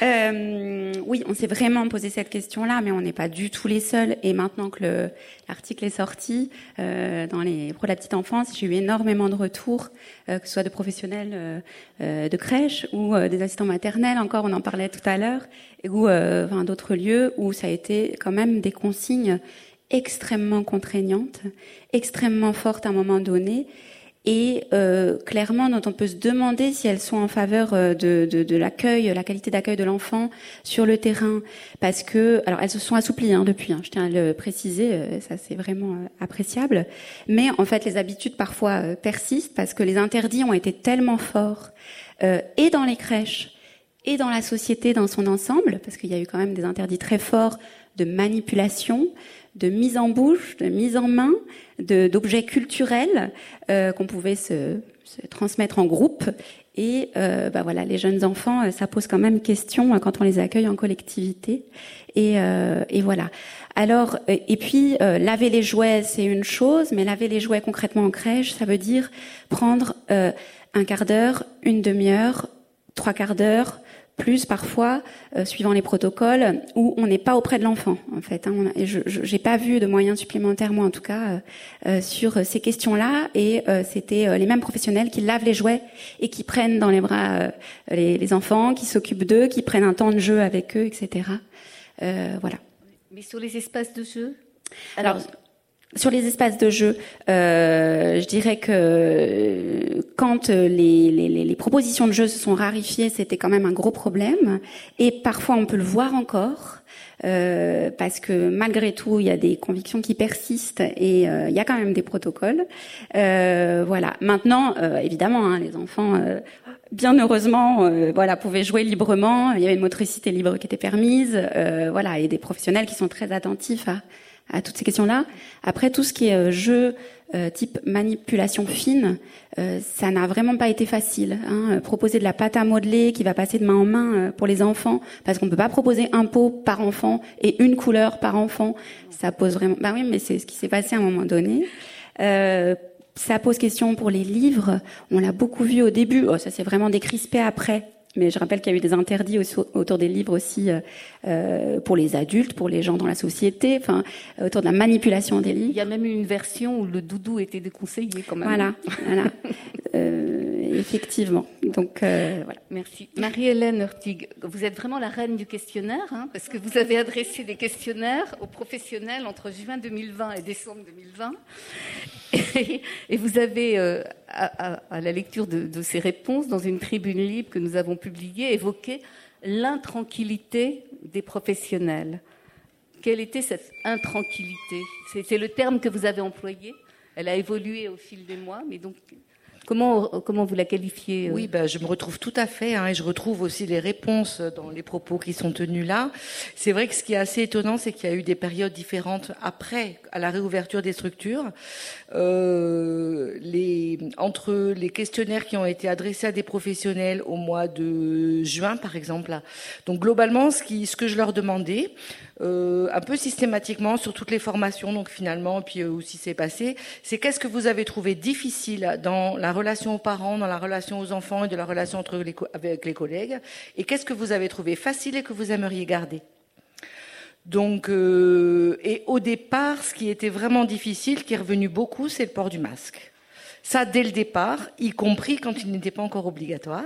Euh, oui, on s'est vraiment posé cette question-là, mais on n'est pas du tout les seuls. Et maintenant que l'article est sorti, euh, dans les pour la petite enfance, j'ai eu énormément de retours, euh, que ce soit de professionnels euh, de crèche ou des assistants maternels. Encore, on en parlait tout à l'heure, ou enfin, d'autres lieux où ça a été quand même des consignes extrêmement contraignantes, extrêmement fortes à un moment donné et euh, clairement dont on peut se demander si elles sont en faveur euh, de, de, de l'accueil, la qualité d'accueil de l'enfant sur le terrain, parce que alors elles se sont assouplies hein, depuis, hein, je tiens à le préciser, euh, ça c'est vraiment euh, appréciable, mais en fait les habitudes parfois persistent parce que les interdits ont été tellement forts et dans les crèches et dans la société dans son ensemble, parce qu'il y a eu quand même des interdits très forts de manipulation, de mise en bouche, de mise en main, d'objets culturels euh, qu'on pouvait se, transmettre en groupe. Et euh, bah voilà, les jeunes enfants, euh, ça pose quand même question quand on les accueille en collectivité. Et, et voilà. Alors, et puis laver les jouets, c'est une chose, mais laver les jouets concrètement en crèche, ça veut dire prendre un quart d'heure, une demi-heure, trois quarts d'heure plus parfois, euh, suivant les protocoles, où on n'est pas auprès de l'enfant. En fait, hein, on je n'ai pas vu de moyens supplémentaires, moi en tout cas, euh, euh, sur ces questions-là. Et c'était les mêmes professionnels qui lavent les jouets et qui prennent dans les bras les, les, enfants, qui s'occupent d'eux, qui prennent un temps de jeu avec eux, etc. voilà. Mais sur les espaces de jeu? Alors, sur les espaces de jeu, euh, je dirais que quand les, les, les, propositions de jeu se sont rarifiées, c'était quand même un gros problème. Et parfois, on peut le voir encore. Euh, parce que malgré tout, il y a des convictions qui persistent et euh, il y a quand même des protocoles. Euh, voilà. Maintenant, euh, évidemment, hein, les enfants, euh, bien heureusement, voilà, pouvaient jouer librement. Il y avait une motricité libre qui était permise. voilà, et des professionnels qui sont très attentifs à, à toutes ces questions-là. Après, tout ce qui est euh, jeu euh, type manipulation fine, euh, ça n'a vraiment pas été facile. Hein. Proposer de la pâte à modeler qui va passer de main en main pour les enfants, parce qu'on ne peut pas proposer un pot par enfant et une couleur par enfant, ça pose vraiment. Ben oui, mais c'est ce qui s'est passé à un moment donné. ça pose question pour les livres. On l'a beaucoup vu au début. Oh, ça s'est vraiment décrispé après. Mais je rappelle qu'il y a eu des interdits autour des livres aussi euh, euh, pour les adultes, pour les gens dans la société, enfin autour de la manipulation des livres. Il y a même eu une version où le doudou était déconseillé quand même. Voilà, voilà. Euh, effectivement. Donc euh, voilà. Merci. Marie-Hélène Hurtig, vous êtes vraiment la reine du questionnaire, hein, parce que vous avez adressé des questionnaires aux professionnels entre juin 2020 et décembre 2020, et, et vous avez à, la lecture de, ces réponses dans une tribune libre que nous avons publiée, évoqué l'intranquillité des professionnels. Quelle était cette intranquillité? C'est le terme que vous avez employé. Elle a évolué au fil des mois, mais donc Comment, comment vous la qualifiez euh Oui, ben, je me retrouve tout à fait, hein, et je retrouve aussi les réponses dans les propos qui sont tenus là. C'est vrai que ce qui est assez étonnant, c'est qu'il y a eu des périodes différentes après, à la réouverture des structures. Euh, les, entre les questionnaires qui ont été adressés à des professionnels au mois de juin, par exemple. Donc globalement, ce, qui, ce que je leur demandais, euh, un peu systématiquement sur toutes les formations, donc finalement, puis euh, aussi c'est passé, c'est qu'est-ce que vous avez trouvé difficile dans la relation aux parents, dans la relation aux enfants et de la relation entre avec les collègues, et qu'est-ce que vous avez trouvé facile et que vous aimeriez garder? Donc, euh, et au départ, ce qui était vraiment difficile, qui est revenu beaucoup, c'est le port du masque. Ça, dès le départ, y compris quand il n'était pas encore obligatoire.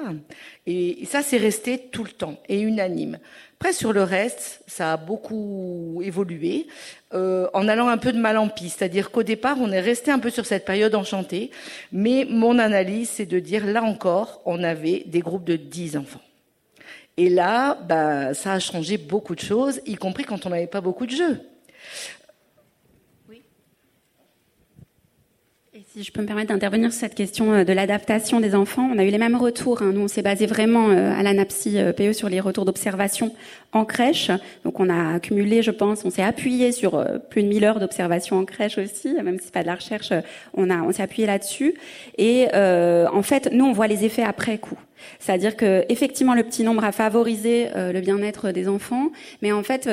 Et ça, c'est resté tout le temps et unanime. Après, sur le reste, ça a beaucoup évolué, euh, en allant un peu de mal en pis. C'est-à-dire qu'au départ, on est resté un peu sur cette période enchantée. Mais mon analyse, c'est de dire, là encore, on avait des groupes de 10 enfants. Et là, bah, ça a changé beaucoup de choses, y compris quand on n'avait pas beaucoup de jeux. Si je peux me permettre d'intervenir sur cette question euh, de l'adaptation des enfants, on a eu les mêmes retours. Hein. Nous, on s'est basé vraiment euh, à l'ANAPSI euh, PE sur les retours d'observation en crèche. Donc, on a accumulé, je pense, on s'est appuyé sur plus de 1000 heures d'observation en crèche aussi, même si c'est pas de la recherche, on a, on s'est appuyé là-dessus. Et en fait, nous, on voit les effets après coup. C'est-à-dire que effectivement le petit nombre a favorisé le bien-être des enfants, mais en fait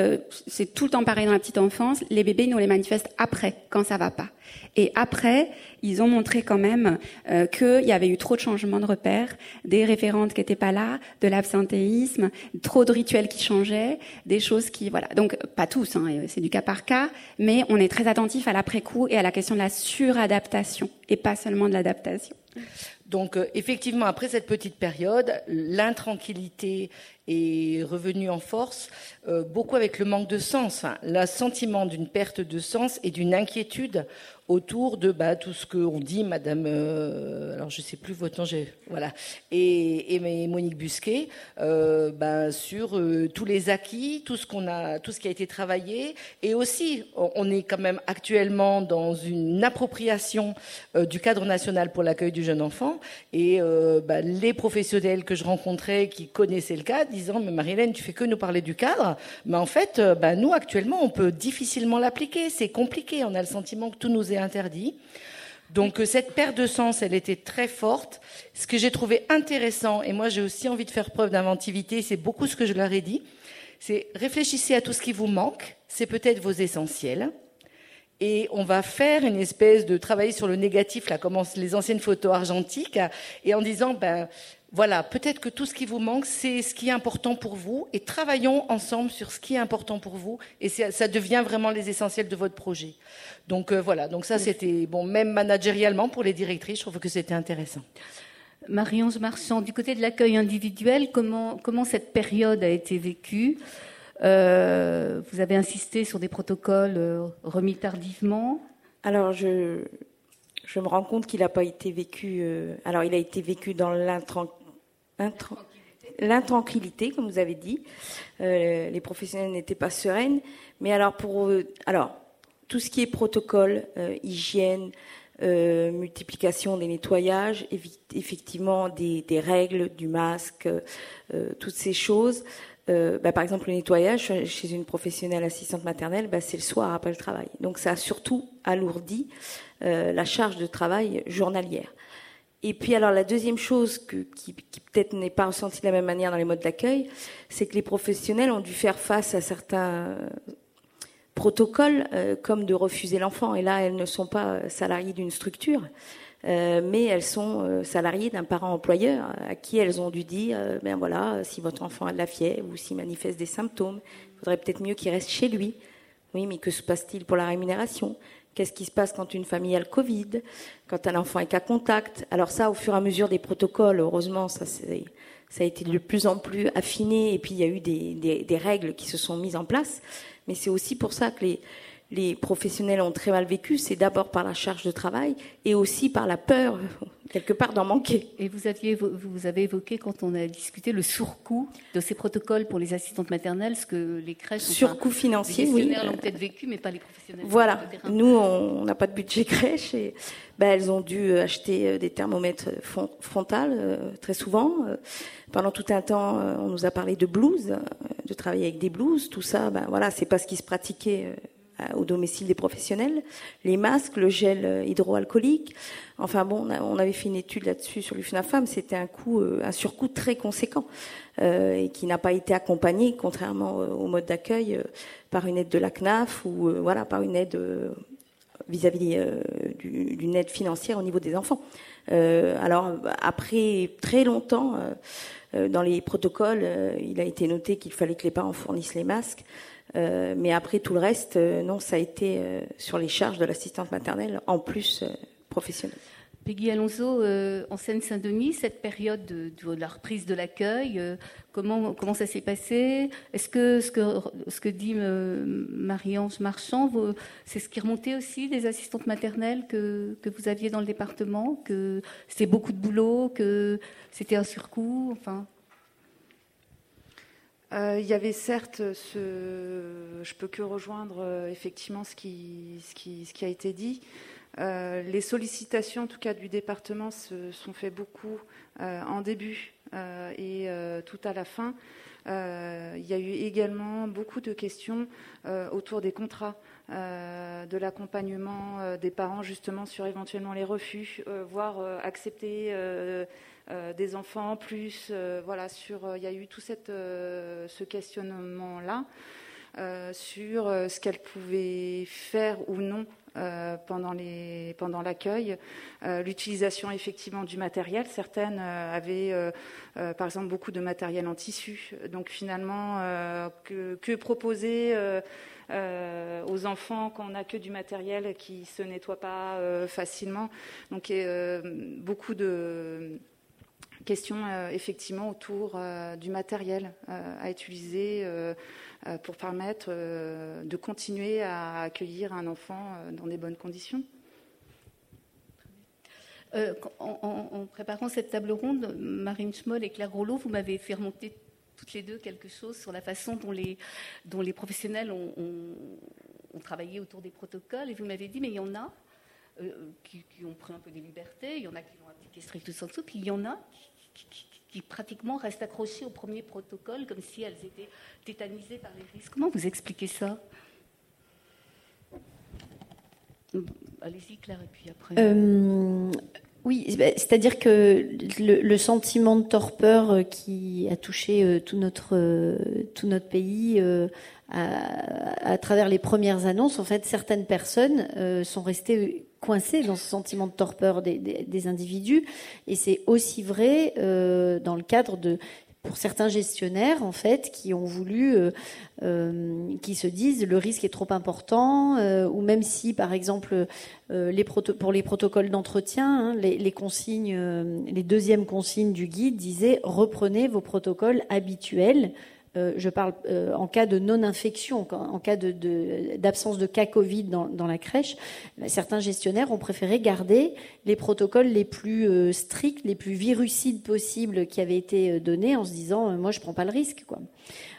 c'est tout le temps pareil dans la petite enfance. Les bébés nous les manifestent après, quand ça va pas. Et après, ils ont montré quand même euh, qu'il y avait eu trop de changements de repères, des référentes qui n'étaient pas là, de l'absentéisme, trop de rituels qui changeaient, des choses qui voilà. Donc pas tous, hein, c'est du cas par cas, mais on est très attentif à l'après-coup et à la question de la suradaptation et pas seulement de l'adaptation. Donc euh, effectivement, après cette petite période, l'intranquillité est revenue en force, euh, beaucoup avec le manque de sens, hein, le sentiment d'une perte de sens et d'une inquiétude autour de bah, tout ce qu'on dit, Madame, euh, alors je sais plus votre nom, voilà, et, et, Monique Busquet, euh, bah, sur euh, tous les acquis, tout ce qu'on a, tout ce qui a été travaillé, et aussi, on est quand même actuellement dans une appropriation du cadre national pour l'accueil du jeune enfant, et bah, les professionnels que je rencontrais qui connaissaient le cadre, disant mais Marie-Hélène, tu fais que nous parler du cadre, mais en fait, nous actuellement, on peut difficilement l'appliquer, c'est compliqué, on a le sentiment que tout nous interdit. Donc euh, cette perte de sens, elle était très forte. Ce que j'ai trouvé intéressant, et moi j'ai aussi envie de faire preuve d'inventivité, c'est beaucoup ce que je leur ai dit, c'est réfléchissez à tout ce qui vous manque, c'est peut-être vos essentiels, et on va faire une espèce de travail sur le négatif, là, comme les anciennes photos argentiques, et en disant, ben, voilà, peut-être que tout ce qui vous manque, c'est ce qui est important pour vous, et travaillons ensemble sur ce qui est important pour vous, et ça devient vraiment les essentiels de votre projet. Donc euh, voilà, donc ça c'était bon, même managérialement pour les directrices, je trouve que c'était intéressant. Marie-Ange Marchand, du côté de l'accueil individuel, comment, comment cette période a été vécue? Euh, Vous avez insisté sur des protocoles euh, remis tardivement. Alors je, je me rends compte qu'il n'a pas été vécu. alors il a été vécu dans l'intranquillité comme vous avez dit. Euh, les professionnels n'étaient pas sereines. Mais alors, pour, euh, alors, tout ce qui est protocole, euh, hygiène, multiplication des nettoyages, effectivement des, règles, du masque, toutes ces choses. Bah, par exemple, le nettoyage chez une professionnelle assistante maternelle, bah, c'est le soir après le travail. Donc ça a surtout alourdi la charge de travail journalière. Et puis alors la deuxième chose qui, peut-être n'est pas ressentie de la même manière dans les modes d'accueil, c'est que les professionnels ont dû faire face à certains protocoles euh, comme de refuser l'enfant. Et là, elles ne sont pas salariées d'une structure, euh, mais elles sont euh, salariées d'un parent employeur à qui elles ont dû dire, ben voilà, si votre enfant a de la fièvre ou s'il manifeste des symptômes, il faudrait peut-être mieux qu'il reste chez lui. Oui, mais que se passe-t-il pour la rémunération? Qu'est-ce qui se passe quand une famille a le Covid, quand un enfant est qu'à contact? Alors ça, au fur et à mesure des protocoles, heureusement, ça, a été de plus en plus affiné, et puis il y a eu des règles qui se sont mises en place. Mais c'est aussi pour ça que les, les professionnels ont très mal vécu, c'est d'abord par la charge de travail et aussi par la peur, quelque part, d'en manquer. Et vous, aviez, vous avez évoqué, quand on a discuté, le surcoût de ces protocoles pour les assistantes maternelles, ce que les crèches... Surcoût financier, oui. Les l'ont peut-être vécu, mais pas les professionnels. Voilà. Nous, on n'a pas de budget crèche et ben, elles ont dû acheter euh, des thermomètres frontales euh, très souvent. Euh, pendant tout un temps, on nous a parlé de blues, de travailler avec des blues. Tout ça, ben voilà, c'est pas ce qui se pratiquait euh, au domicile des professionnels, les masques, le gel euh, hydroalcoolique. Enfin bon, on avait fait une étude là-dessus sur l'UFNAFAM, c'était un coût, euh, un surcoût très conséquent et qui n'a pas été accompagné, contrairement au mode d'accueil, par une aide de la CNAF ou voilà par une aide vis-à-vis d'une aide financière au niveau des enfants. alors après très longtemps, dans les protocoles, il a été noté qu'il fallait que les parents fournissent les masques. Euh, mais après tout le reste, euh, non, ça a été euh, sur les charges de l'assistante maternelle, en plus professionnelle. Peggy Alonso, en Seine-Saint-Denis, cette période de, la reprise de l'accueil, comment, comment ça s'est passé? Est-ce que ce que, dit Marie-Ange Marchand, c'est ce qui remontait aussi des assistantes maternelles que, que vous aviez dans le département? Que c'était beaucoup de boulot, que c'était un surcoût euh, il y avait certes ce. Je peux que rejoindre euh, effectivement ce qui, a été dit. Euh, les sollicitations, en tout cas du département, se sont fait beaucoup en début et tout à la fin. il y a eu également beaucoup de questions autour des contrats, de l'accompagnement des parents justement sur éventuellement les refus, voire accepter des enfants en plus. Euh, voilà, sur, euh, il y a eu tout ce questionnement-là sur ce qu'elle pouvait faire ou non pendant, les, pendant l'accueil, l'utilisation effectivement du matériel. Certaines avaient, par exemple, beaucoup de matériel en tissu. Donc finalement, que, que, proposer aux enfants quand on n'a que du matériel qui se nettoie pas facilement? Donc beaucoup de Question euh, effectivement autour euh, du matériel euh, à utiliser pour permettre de continuer à accueillir un enfant dans des bonnes conditions. en, préparant cette table ronde, Marine Schmoll et Claire Grolot, vous m'avez fait remonter toutes les deux quelque chose sur la façon dont les, dont les professionnels ont, travaillé autour des protocoles. Et vous m'avez dit, mais il y en a qui, ont pris un peu des libertés, il y en a qui l'ont appliqué stricto sensu, puis il y en a qui, pratiquement restent accrochées au premier protocole comme si elles étaient tétanisées par les risques. Comment vous expliquez ça? Allez-y, Claire, et puis après. Euh, Oui, bah, c'est-à-dire que le, sentiment de torpeur euh, qui a touché euh, tout notre euh, tout notre pays à, travers les premières annonces, en fait, certaines personnes sont restées coincées dans ce sentiment de torpeur des individus, et c'est aussi vrai dans le cadre de pour certains gestionnaires en fait qui ont voulu, euh, euh, qui se disent le risque est trop important, euh, ou même si par exemple les pour les protocoles d'entretien, hein, les, consignes, les deuxièmes consignes du guide disaient reprenez vos protocoles habituels euh, je parle euh, en cas de non-infection, en cas d'absence de, cas Covid dans, la crèche, certains gestionnaires ont préféré garder les protocoles les plus euh, stricts, les plus virucides possibles qui avaient été donnés en se disant moi je prends pas le risque quoi.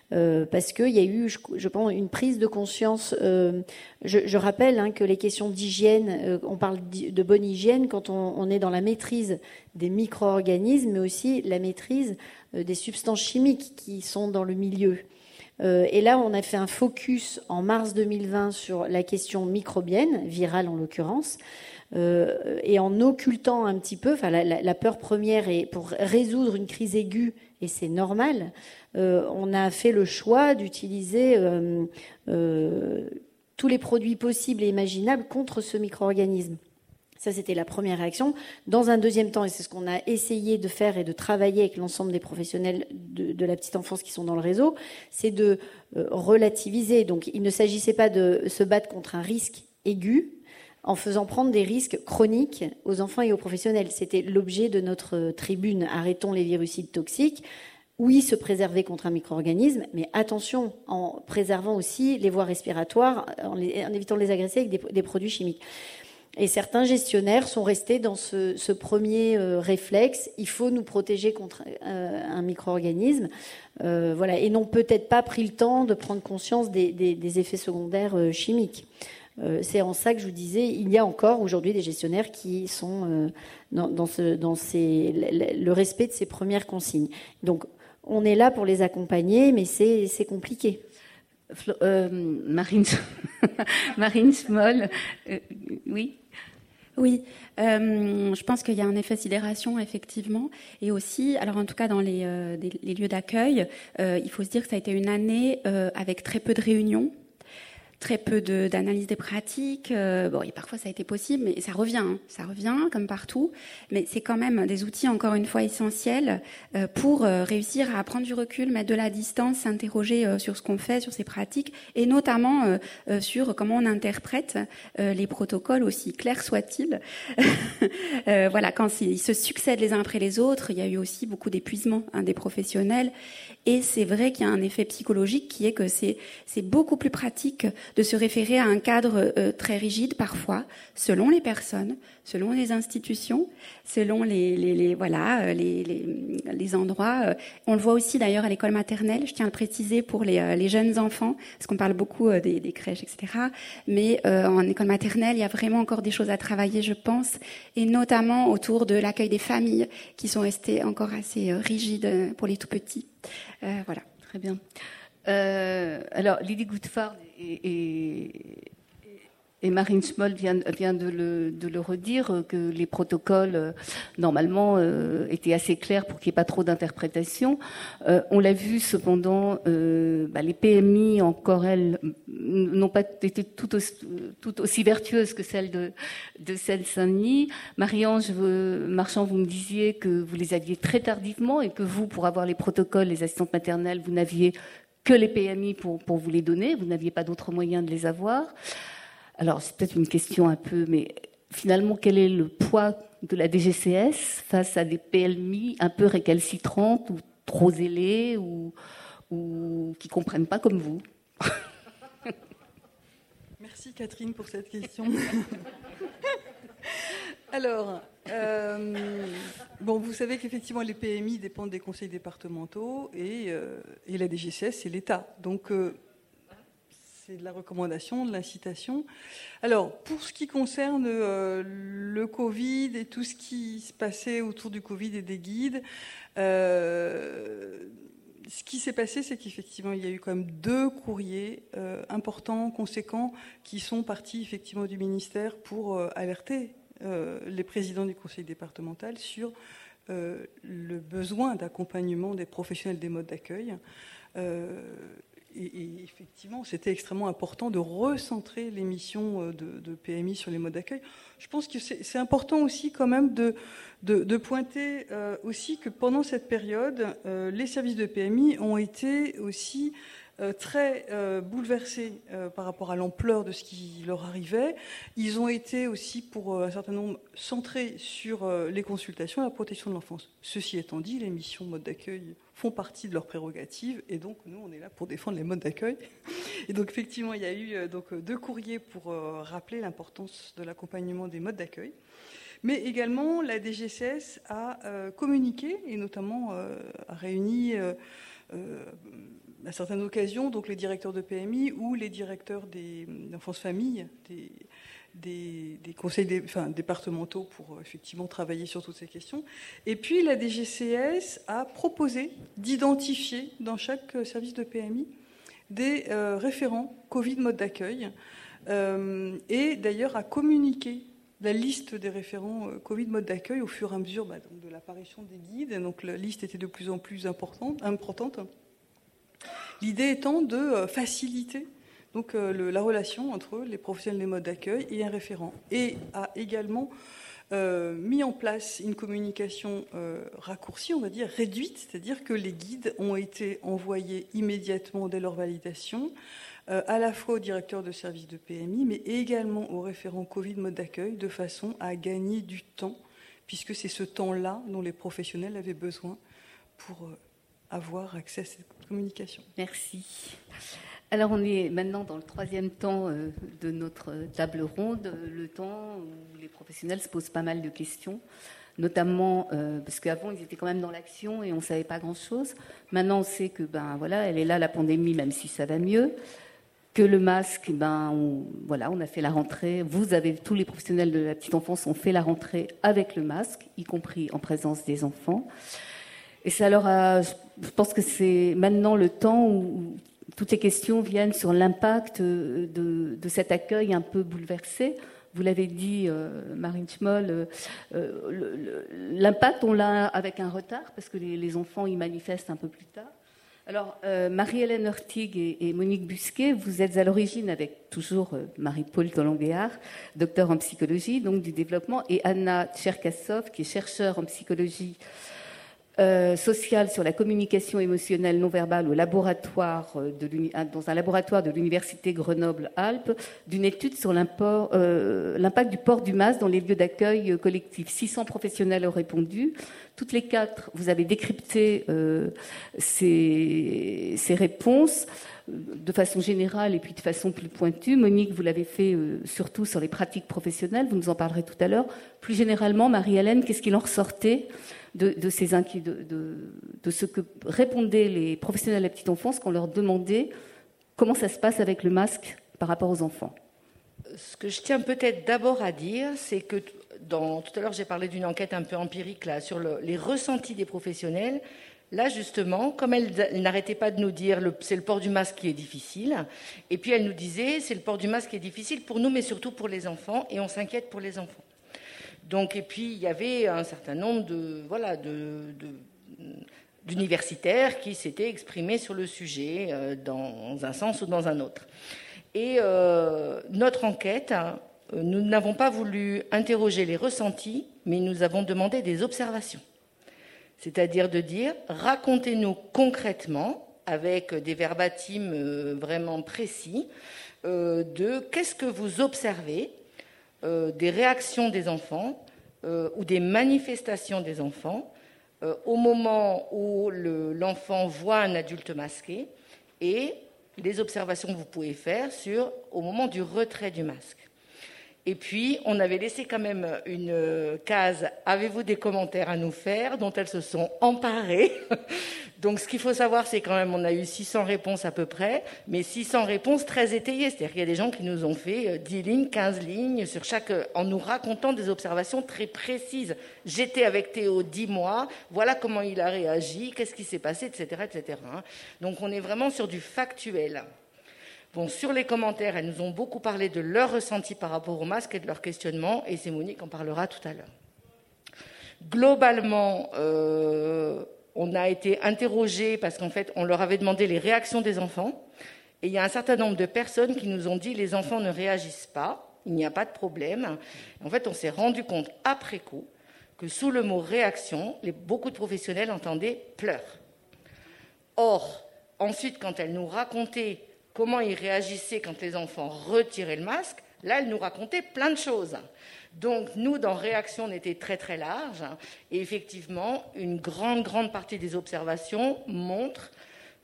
Parce qu'il y a eu, je, pense, une prise de conscience. je, rappelle hein, que les questions d'hygiène, on parle de bonne hygiène quand on, est dans la maîtrise des micro-organismes, mais aussi la maîtrise euh, des substances chimiques qui sont dans le milieu. Euh, et là, on a fait un focus en mars 2020 sur la question microbienne, virale en l'occurrence, euh, et en occultant un petit peu, enfin la, peur première est pour résoudre une crise aiguë, et c'est normal, on a fait le choix d'utiliser tous les produits possibles et imaginables contre ce micro-organisme. Ça, c'était la première réaction. Dans un deuxième temps, et c'est ce qu'on a essayé de faire et de travailler avec l'ensemble des professionnels de, la petite enfance qui sont dans le réseau, c'est de euh, relativiser. Donc, il ne s'agissait pas de se battre contre un risque aigu, en faisant prendre des risques chroniques aux enfants et aux professionnels. C'était l'objet de notre tribune Arrêtons les virucides toxiques. Oui, se préserver contre un micro-organisme, mais attention, en préservant aussi les voies respiratoires, en, évitant de les agresser avec des produits chimiques. Et certains gestionnaires sont restés dans ce, premier euh, réflexe il faut nous protéger contre euh, un micro-organisme. Euh, voilà, et n'ont peut-être pas pris le temps de prendre conscience des, effets secondaires chimiques. C'est en ça que je vous disais, il y a encore aujourd'hui des gestionnaires qui sont dans, ce, dans le respect de ces premières consignes. Donc, on est là pour les accompagner, mais c'est compliqué. Marine, Marine Small, oui oui, euh, je pense qu'il y a un effet sidération effectivement, et aussi, alors en tout cas dans les, euh, lieux d'accueil, euh, il faut se dire que ça a été une année avec très peu de réunions très peu d'analyse des pratiques. Euh, bon, et parfois ça a été possible, mais ça revient, hein. ça revient comme partout. Mais c'est quand même des outils encore une fois essentiels euh, pour euh, réussir à prendre du recul, mettre de la distance, s'interroger sur ce qu'on fait, sur ces pratiques, et notamment sur comment on interprète les protocoles aussi clairs soient-ils. voilà, quand ils se succèdent les uns après les autres, il y a eu aussi beaucoup d'épuisement hein, des professionnels. Et c'est vrai qu'il y a un effet psychologique qui est que c'est beaucoup plus pratique de se référer à un cadre euh, très rigide parfois, selon les personnes, selon les institutions, selon les, les, les voilà euh, les, les, endroits. Euh. On le voit aussi d'ailleurs à l'école maternelle. Je tiens à le préciser pour les, les jeunes enfants, parce qu'on parle beaucoup des, des, crèches, etc. Mais en école maternelle, il y a vraiment encore des choses à travailler, je pense, et notamment autour de l'accueil des familles qui sont restées encore assez rigides pour les tout petits. voilà. Très bien. Euh, alors, Lily Goodford et, Marine Schmoll vient, vient de, le, redire, que les protocoles, euh, normalement, euh, étaient assez clairs pour qu'il n'y ait pas trop d'interprétation. on l'a vu, cependant, bah, les PMI, encore elles, n'ont pas été tout aussi, vertueuses que celles de, de Seine-Saint-Denis. Marie-Ange Marchand, vous me disiez que vous les aviez très tardivement et que vous, pour avoir les protocoles, les assistantes maternelles, vous n'aviez que les PMI pour, vous les donner. Vous n'aviez pas d'autre moyen de les avoir. Alors, c'est peut-être une question un peu, mais finalement, quel est le poids de la DGCS face à des PMI un peu récalcitrantes ou trop zélées ou, qui comprennent pas comme vous? Merci Catherine pour cette question. Alors, euh, bon, vous savez qu'effectivement, les PMI dépendent des conseils départementaux et, euh, la DGCS, c'est l'État. Donc, euh, c'est de la recommandation, de l'incitation. Alors, pour ce qui concerne le Covid et tout ce qui se passait autour du Covid et des guides, ce qui s'est passé, c'est qu'effectivement, il y a eu quand même deux courriers importants, conséquents, qui sont partis effectivement du ministère pour alerter les présidents du conseil départemental sur le besoin d'accompagnement des professionnels des modes d'accueil et, effectivement, c'était extrêmement important de recentrer les missions euh, de, PMI sur les modes d'accueil. Je pense que c'est important aussi quand même de, pointer euh, aussi que pendant cette période, euh, les services de PMI ont été aussi très bouleversés par rapport à l'ampleur de ce qui leur arrivait. Ils ont été aussi, pour un certain nombre, centrés sur les consultations et la protection de l'enfance. Ceci étant dit, les missions mode d'accueil font partie de leurs prérogatives et donc nous on est là pour défendre les modes d'accueil. Et donc effectivement il y a eu euh, donc euh, deux courriers pour euh, rappeler l'importance de l'accompagnement des modes d'accueil. Mais également la DGCS a communiqué et notamment a réuni à certaines occasions donc les directeurs de PMI ou les directeurs des d'enfance famille des conseils départementaux pour euh, effectivement travailler sur toutes ces questions. Et puis la DGCS a proposé d'identifier dans chaque euh, service de PMI des euh, référents Covid mode d'accueil et d'ailleurs a communiqué la liste des référents Covid mode d'accueil au fur et à mesure bah, de l'apparition des guides. Donc la liste était de plus en plus importante. importante. L'idée étant de faciliter donc euh, la relation entre les professionnels des modes d'accueil et un référent. Et a également euh, mis en place une communication euh, raccourcie, on va dire réduite, c'est-à-dire que les guides ont été envoyés immédiatement dès leur validation, à la fois au directeur de service de PMI, mais également au référent Covid mode d'accueil, de façon à gagner du temps, puisque c'est ce temps-là dont les professionnels avaient besoin pour avoir accès à cette communication. Merci. Alors on est maintenant dans le troisième temps euh, de notre table ronde, le temps où les professionnels se posent pas mal de questions, notamment euh, parce qu'avant ils étaient quand même dans l'action et on ne savait pas grand-chose. Maintenant on sait que ben voilà, elle est là la pandémie, même si ça va mieux. Que le masque, ben voilà, on a fait la rentrée. Vous avez tous les professionnels de la petite enfance ont fait la rentrée avec le masque, y compris en présence des enfants. Et ça leur je pense que c'est maintenant le temps où toutes ces questions viennent sur l'impact euh, de, cet accueil un peu bouleversé. Vous l'avez dit, euh, Marine Schmoll, euh, l'impact, on l'a avec un retard, parce que les, enfants y manifestent un peu plus tard. Alors, Marie-Hélène Hortig et, Monique Busquet, vous êtes à l'origine, avec toujours Marie-Paul Tolonguéard, docteur en psychologie, donc du développement, et Anna Tcherkassov, qui est chercheur en psychologie euh, social sur la communication émotionnelle non verbale au laboratoire euh, de dans un laboratoire de l'université Grenoble-Alpes d'une étude sur euh, l'impact du port du masque dans les lieux d'accueil collectifs. 600 professionnels ont répondu. Toutes les quatre, vous avez décrypté ces, ces, réponses de façon générale et puis de façon plus pointue. Monique, vous l'avez fait surtout sur les pratiques professionnelles, vous nous en parlerez tout à l'heure. Plus généralement, Marie-Hélène, qu'est-ce qu'il en ressortait? De, ces de, ce que répondaient les professionnels de la petite enfance quand on leur demandait comment ça se passe avec le masque par rapport aux enfants. Ce que je tiens peut-être d'abord à dire, c'est que tout à l'heure j'ai parlé d'une enquête un peu empirique là, sur les ressentis des professionnels. Là, justement, comme elle, n'arrêtait pas de nous dire c'est le port du masque qui est difficile, et puis elle nous disait c'est le port du masque qui est difficile pour nous, mais surtout pour les enfants, et on s'inquiète pour les enfants. Donc, et puis, il y avait un certain nombre de, voilà, d'universitaires qui s'étaient exprimés sur le sujet euh, dans un sens ou dans un autre. Et euh, notre enquête, hein, nous n'avons pas voulu interroger les ressentis, mais nous avons demandé des observations. C'est-à-dire de dire, racontez-nous concrètement, avec des verbatims euh, vraiment précis, de qu'est-ce que vous observez euh, des réactions des enfants euh, ou des manifestations des enfants euh, au moment où l'enfant voit un adulte masqué et les observations que vous pouvez faire au moment du retrait du masque. Et puis, on avait laissé quand même une case Avez-vous des commentaires à nous faire dont elles se sont emparées. Donc, ce qu'il faut savoir, c'est quand même, on a eu 600 réponses à peu près, mais 600 réponses très étayées. C'est-à-dire qu'il y a des gens qui nous ont fait 10 euh, lignes, 15 lignes sur chaque, euh, en nous racontant des observations très précises. J'étais avec Théo 10 mois, voilà comment il a réagi, qu'est-ce qui s'est passé, etc., etc. Donc, on est vraiment sur du factuel. Sur les commentaires, elles nous ont beaucoup parlé de leur ressenti par rapport au masque et de leur questionnement, et c'est Monique en parlera tout à l'heure. Globalement, euh, on a été interrogé parce qu'en fait, on leur avait demandé les réactions des enfants, et il y a un certain nombre de personnes qui nous ont dit les enfants ne réagissent pas, il n'y a pas de problème. En fait, on s'est rendu compte après coup que sous le mot réaction, beaucoup de professionnels entendaient pleurs. Or, ensuite, quand elles nous racontaient comment ils réagissaient quand les enfants retiraient le masque, là, elles nous racontaient plein de choses. Donc, nous, dans réaction, on était très très large. Et effectivement, une grande, grande partie des observations montrent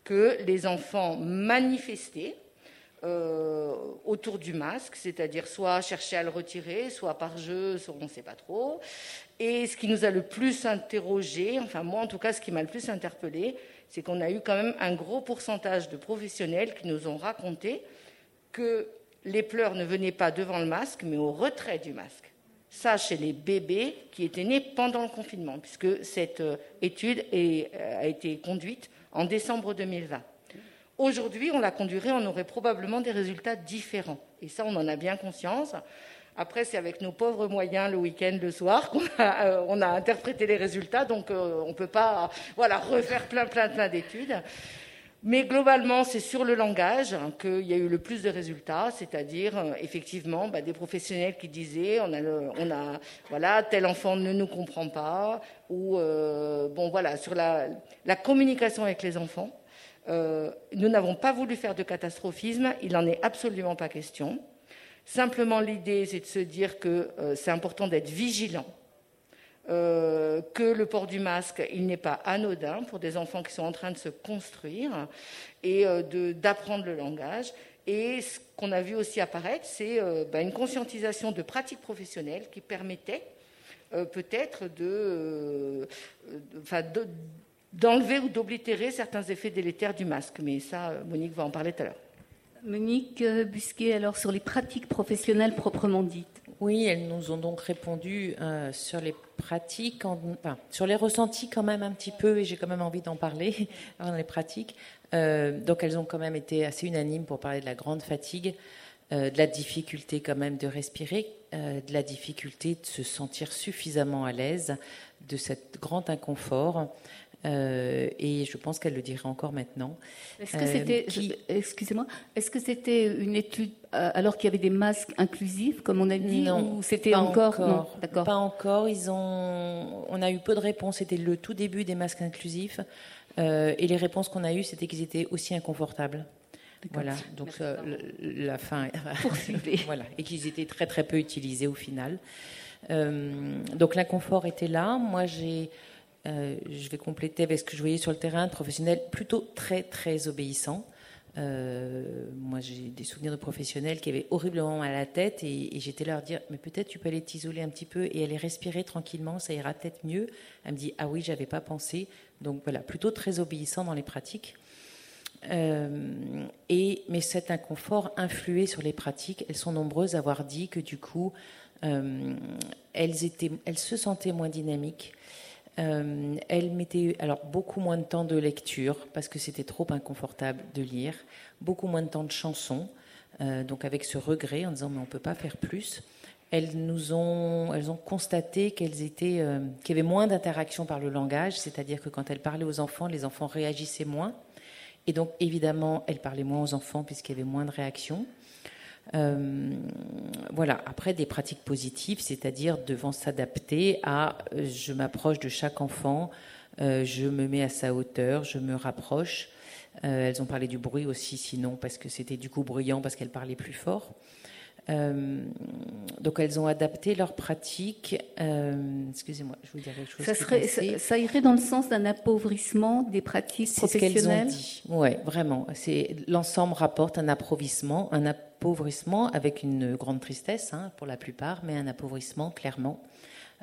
que les enfants manifestaient euh, autour du masque, c'est-à-dire soit chercher à le retirer, soit par jeu, soit on ne sait pas trop. Et ce qui nous a le plus interrogé, enfin moi en tout cas, ce qui m'a le plus interpellé, c'est qu'on a eu quand même un gros pourcentage de professionnels qui nous ont raconté que les pleurs ne venaient pas devant le masque, mais au retrait du masque. Ça, chez les bébés qui étaient nés pendant le confinement, puisque cette euh, étude euh, a été conduite en décembre 2020. Aujourd'hui, on la conduirait, on aurait probablement des résultats différents. Et ça, on en a bien conscience. Après, c'est avec nos pauvres moyens le week-end, le soir, qu'on a, euh, interprété les résultats. Donc, on ne peut pas voilà, refaire plein, plein, plein d'études. Mais globalement, c'est sur le langage qu'il y a eu le plus de résultats, c'est-à-dire euh, effectivement bah, des professionnels qui disaient on a, voilà, tel enfant ne nous comprend pas, ou euh, bon voilà, sur la, communication avec les enfants. Euh, nous n'avons pas voulu faire de catastrophisme, il n'en est absolument pas question. Simplement, l'idée, c'est de se dire que c'est important d'être vigilant euh, que le port du masque, il n'est pas anodin pour des enfants qui sont en train de se construire et euh, d'apprendre le langage. Et ce qu'on a vu aussi apparaître, c'est euh, bah, une conscientisation de pratiques professionnelles qui permettait peut-être de, d'enlever ou d'oblitérer certains effets délétères du masque. Mais ça, Monique va en parler tout à l'heure. Monique Busquet, alors sur les pratiques professionnelles proprement dites. Oui, elles nous ont donc répondu euh, sur les pratiques, sur les ressentis quand même un petit peu, et j'ai quand même envie d'en parler dans les pratiques. Euh, donc elles ont quand même été assez unanimes pour parler de la grande fatigue, euh, de la difficulté quand même de respirer, de la difficulté de se sentir suffisamment à l'aise, de cet grand inconfort. Euh, et je pense qu'elle le dirait encore maintenant. Est-ce que c'était, euh, excusez-moi, est-ce que c'était une étude euh, alors qu'il y avait des masques inclusifs, comme on a dit, non, ou c'était encore, non, d'accord. Pas encore. Ils ont, on a eu peu de réponses. C'était le tout début des masques inclusifs, et les réponses qu'on a eues, c'était qu'ils étaient aussi inconfortables. Voilà, donc la fin. voilà, et qu'ils étaient très très peu utilisés au final. donc l'inconfort était là. Moi, j'ai euh, je vais compléter avec ce que je voyais sur le terrain, de professionnels plutôt très très obéissants. Euh, moi, j'ai des souvenirs de professionnels qui avaient horriblement mal à la tête et, j'étais leur dire Mais peut-être tu peux aller t'isoler un petit peu et aller respirer tranquillement, ça ira peut-être mieux. Elle me dit Ah oui, j'avais pas pensé. Donc voilà, plutôt très obéissant dans les pratiques. Euh, et, mais cet inconfort influait sur les pratiques. Elles sont nombreuses à avoir dit que du coup, elles, étaient, elles se sentaient moins dynamiques. Euh, elle mettait alors beaucoup moins de temps de lecture parce que c'était trop inconfortable de lire, beaucoup moins de temps de chansons, euh, donc avec ce regret en disant mais on peut pas faire plus. Elles nous ont, elles ont constaté qu'elles étaient, euh, qu'il y avait moins d'interaction par le langage, c'est-à-dire que quand elles parlaient aux enfants, les enfants réagissaient moins, et donc évidemment elles parlaient moins aux enfants puisqu'il y avait moins de réactions. Euh, voilà. Après, des pratiques positives, c'est-à-dire devant s'adapter à euh, je m'approche de chaque enfant, euh, je me mets à sa hauteur, je me rapproche. elles ont parlé du bruit aussi, sinon, parce que c'était du coup bruyant, parce qu'elles parlaient plus fort. Donc elles ont adapté leurs pratiques. Excusez-moi, je vous dirais quelque chose. Ça, serait, ça, irait dans le sens d'un appauvrissement des pratiques professionnelles. C'est ce qu'elles ont dit. Ouais, vraiment. C'est l'ensemble rapporte un appauvrissement, un appauvrissement appauvrissement avec une grande tristesse hein, pour la plupart, mais un appauvrissement clairement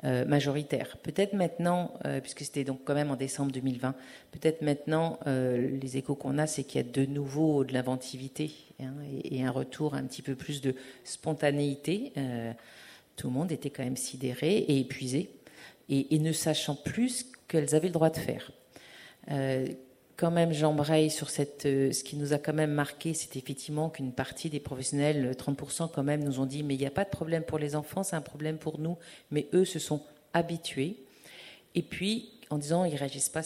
euh, majoritaire. Peut-être maintenant, euh, puisque c'était donc quand même en décembre 2020, peut-être maintenant euh, les échos qu'on a, c'est qu'il y a de nouveau de l'inventivité hein, et, un retour un petit peu plus de spontanéité. tout le monde était quand même sidéré et épuisé et, et ne sachant plus ce qu'elles avaient le droit de faire quand même, j'embraye sur cette. Euh, ce qui nous a quand même marqué, c'est effectivement qu'une partie des professionnels, 30% quand même, nous ont dit mais il n'y a pas de problème pour les enfants, c'est un problème pour nous. Mais eux se sont habitués. Et puis, en disant ils réagissent pas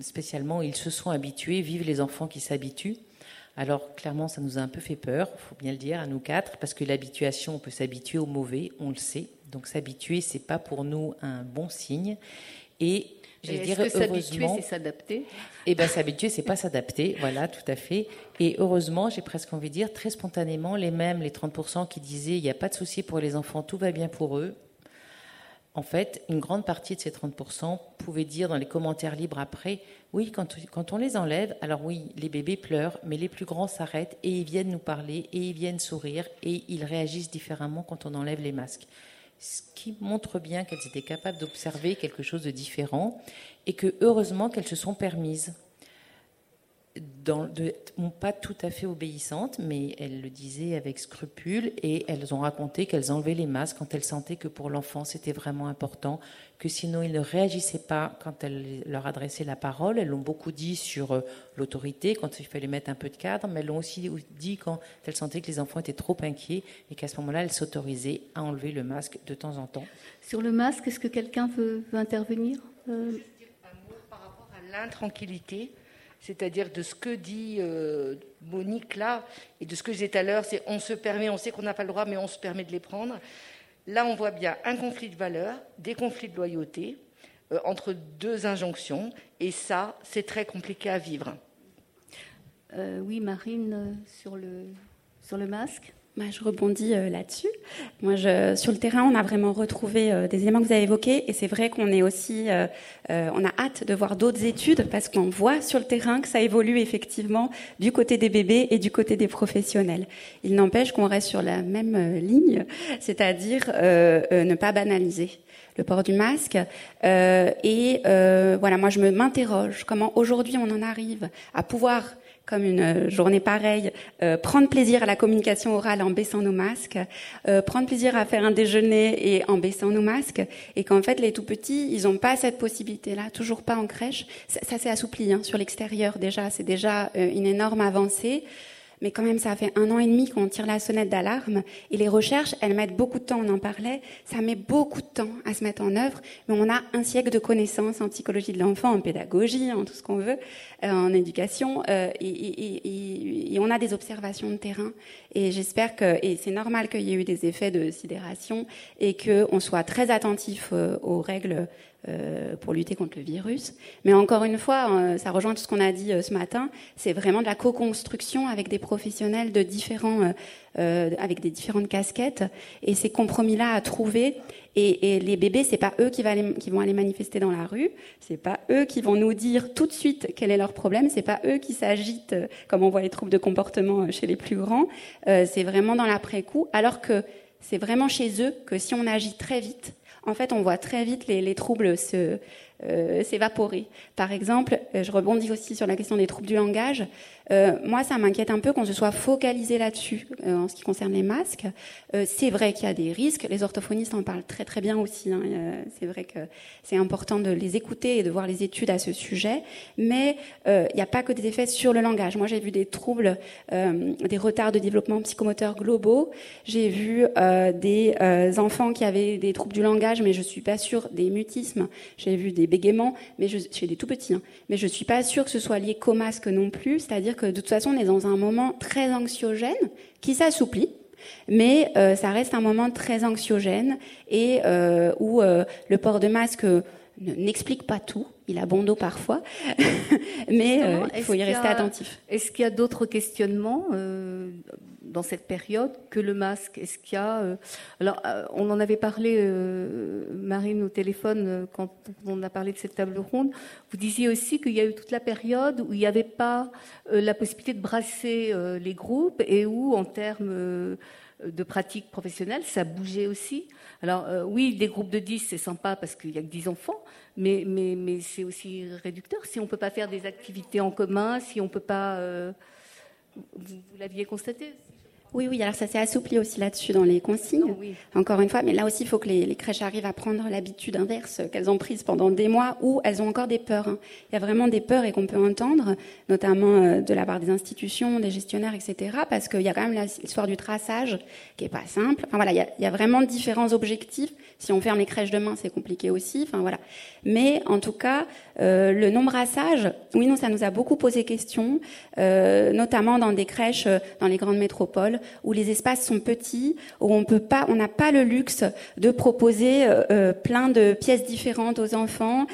spécialement, ils se sont habitués, vivent les enfants qui s'habituent. Alors clairement, ça nous a un peu fait peur, il faut bien le dire, à nous quatre, parce que l'habituation, on peut s'habituer au mauvais, on le sait. Donc s'habituer, c'est pas pour nous un bon signe. Et je dirais s'habituer, c'est s'adapter? Eh bien, s'habituer, c'est pas s'adapter, voilà, tout à fait. Et heureusement, j'ai presque envie de dire, très spontanément, les mêmes, les 30% qui disaient, il n'y a pas de souci pour les enfants, tout va bien pour eux, en fait, une grande partie de ces 30% pouvaient dire dans les commentaires libres après, oui, quand, quand, on les enlève, alors oui, les bébés pleurent, mais les plus grands s'arrêtent et ils viennent nous parler et ils viennent sourire et ils réagissent différemment quand on enlève les masques. Ce qui montre bien qu'elles étaient capables d'observer quelque chose de différent et que heureusement qu'elles se sont permises dans, de, pas tout à fait obéissantes, mais elles le disaient avec scrupule et elles ont raconté qu'elles enlevaient les masques quand elles sentaient que pour l'enfant c'était vraiment important, que sinon ils ne réagissaient pas quand elles leur adressaient la parole. Elles l'ont beaucoup dit sur euh, l'autorité, quand il fallait mettre un peu de cadre, mais elles l'ont aussi dit quand elles sentaient que les enfants étaient trop inquiets et qu'à ce moment-là elles s'autorisaient à enlever le masque de temps en temps. Sur le masque, est-ce que quelqu'un veut, intervenir euh... Je dire un mot par rapport à l'intranquillité c'est-à-dire de ce que dit euh, Monique là, et de ce que je disais tout à l'heure, c'est on se permet, on sait qu'on n'a pas le droit, mais on se permet de les prendre. Là, on voit bien un conflit de valeurs, des conflits de loyauté euh, entre deux injonctions, et ça, c'est très compliqué à vivre. Euh, oui, Marine, sur le, sur le masque bah, je rebondis euh, là-dessus. Moi, je, sur le terrain, on a vraiment retrouvé euh, des éléments que vous avez évoqués, et c'est vrai qu'on est aussi, euh, on a hâte de voir d'autres études parce qu'on voit sur le terrain que ça évolue effectivement du côté des bébés et du côté des professionnels. Il n'empêche qu'on reste sur la même ligne, c'est-à-dire ne pas banaliser le port du masque. et voilà, moi, je m'interroge comment aujourd'hui on en arrive à pouvoir comme une euh, journée pareille, euh, prendre plaisir à la communication orale en baissant nos masques, euh, prendre plaisir à faire un déjeuner et en baissant nos masques, et qu'en fait les tout petits, ils n'ont pas cette possibilité-là, toujours pas en crèche. Ça, ça s'est assoupli hein, sur l'extérieur déjà, c'est déjà une énorme avancée. Mais quand même, ça fait un an et demi qu'on tire la sonnette d'alarme. Et les recherches, elles mettent beaucoup de temps, on en parlait. Ça met beaucoup de temps à se mettre en œuvre. Mais on a un siècle de connaissances en psychologie de l'enfant, en pédagogie, en tout ce qu'on veut, euh, en éducation. Euh, et, et, et, on a des observations de terrain. Et j'espère que, et c'est normal qu'il y ait eu des effets de sidération et qu'on soit très attentif euh, aux règles pour lutter contre le virus. Mais encore une fois, euh, ça rejoint tout ce qu'on a dit euh, ce matin, c'est vraiment de la co-construction avec des professionnels de différents, avec des différentes casquettes, et ces compromis-là à trouver. Et, et, les bébés, c'est pas eux qui, vont aller manifester dans la rue, c'est pas eux qui vont nous dire tout de suite quel est leur problème, c'est pas eux qui s'agitent comme on voit les troubles de comportement chez les plus grands. c'est vraiment dans l'après-coup, alors que c'est vraiment chez eux que si on agit très vite, en fait, on voit très vite les, troubles se, euh, s'évaporer. Par exemple, euh, je rebondis aussi sur la question des troubles du langage. Euh, moi, ça m'inquiète un peu qu'on se soit focalisé là-dessus en ce qui concerne les masques. C'est vrai qu'il y a des risques. Les orthophonistes en parlent très très bien aussi. Hein. c'est vrai que c'est important de les écouter et de voir les études à ce sujet. Mais il n'y a pas que des effets sur le langage. Moi, j'ai vu des troubles, des retards de développement psychomoteur globaux. J'ai vu des enfants qui avaient des troubles du langage, mais je suis pas sûre des mutismes. J'ai vu des bégaiements, mais je, chez des tout petits. Hein. Mais je suis pas sûre que ce soit lié qu'au masque non plus. C'est-à-dire que de toute façon, on est dans un moment très anxiogène qui s'assouplit. Mais euh, ça reste un moment très anxiogène et euh, où euh, le port de masque n'explique pas tout. Il a bon dos parfois, mais il faut y rester attentif. Est-ce qu'il y a d'autres questionnements dans cette période que le masque? Est-ce qu'il y a euh, alors euh, on en avait parlé euh, Marine au téléphone quand on a parlé de cette table ronde. Vous disiez aussi qu'il y a eu toute la période où il n'y avait pas la possibilité de brasser les groupes et où en termes de pratique professionnelle, ça bougeait aussi. Alors oui, des groupes de 10, c'est sympa parce qu'il n'y a que 10 enfants, mais, mais, mais c'est aussi réducteur. Si on ne peut pas faire des activités en commun, si on ne peut pas... vous, vous l'aviez constaté Oui, oui, alors ça s'est assoupli aussi là-dessus dans les consignes, encore une fois, mais là aussi il faut que les, crèches arrivent à prendre l'habitude inverse qu'elles ont prise pendant des mois où elles ont encore des peurs. Hein. Il y a vraiment des peurs et qu'on peut entendre, notamment euh, de la part des institutions, des gestionnaires, etc., parce qu'il y a quand même l'histoire du traçage qui est pas simple. Enfin voilà, il y, a, il y a vraiment différents objectifs. Si on ferme les crèches demain, c'est compliqué aussi. Enfin voilà. Mais en tout cas, euh, le non-brassage, oui, non, ça nous a beaucoup posé question, euh, notamment dans des crèches euh, dans les grandes métropoles où les espaces sont petits, où on peut pas, on n'a pas le luxe de proposer euh, plein de pièces différentes aux enfants,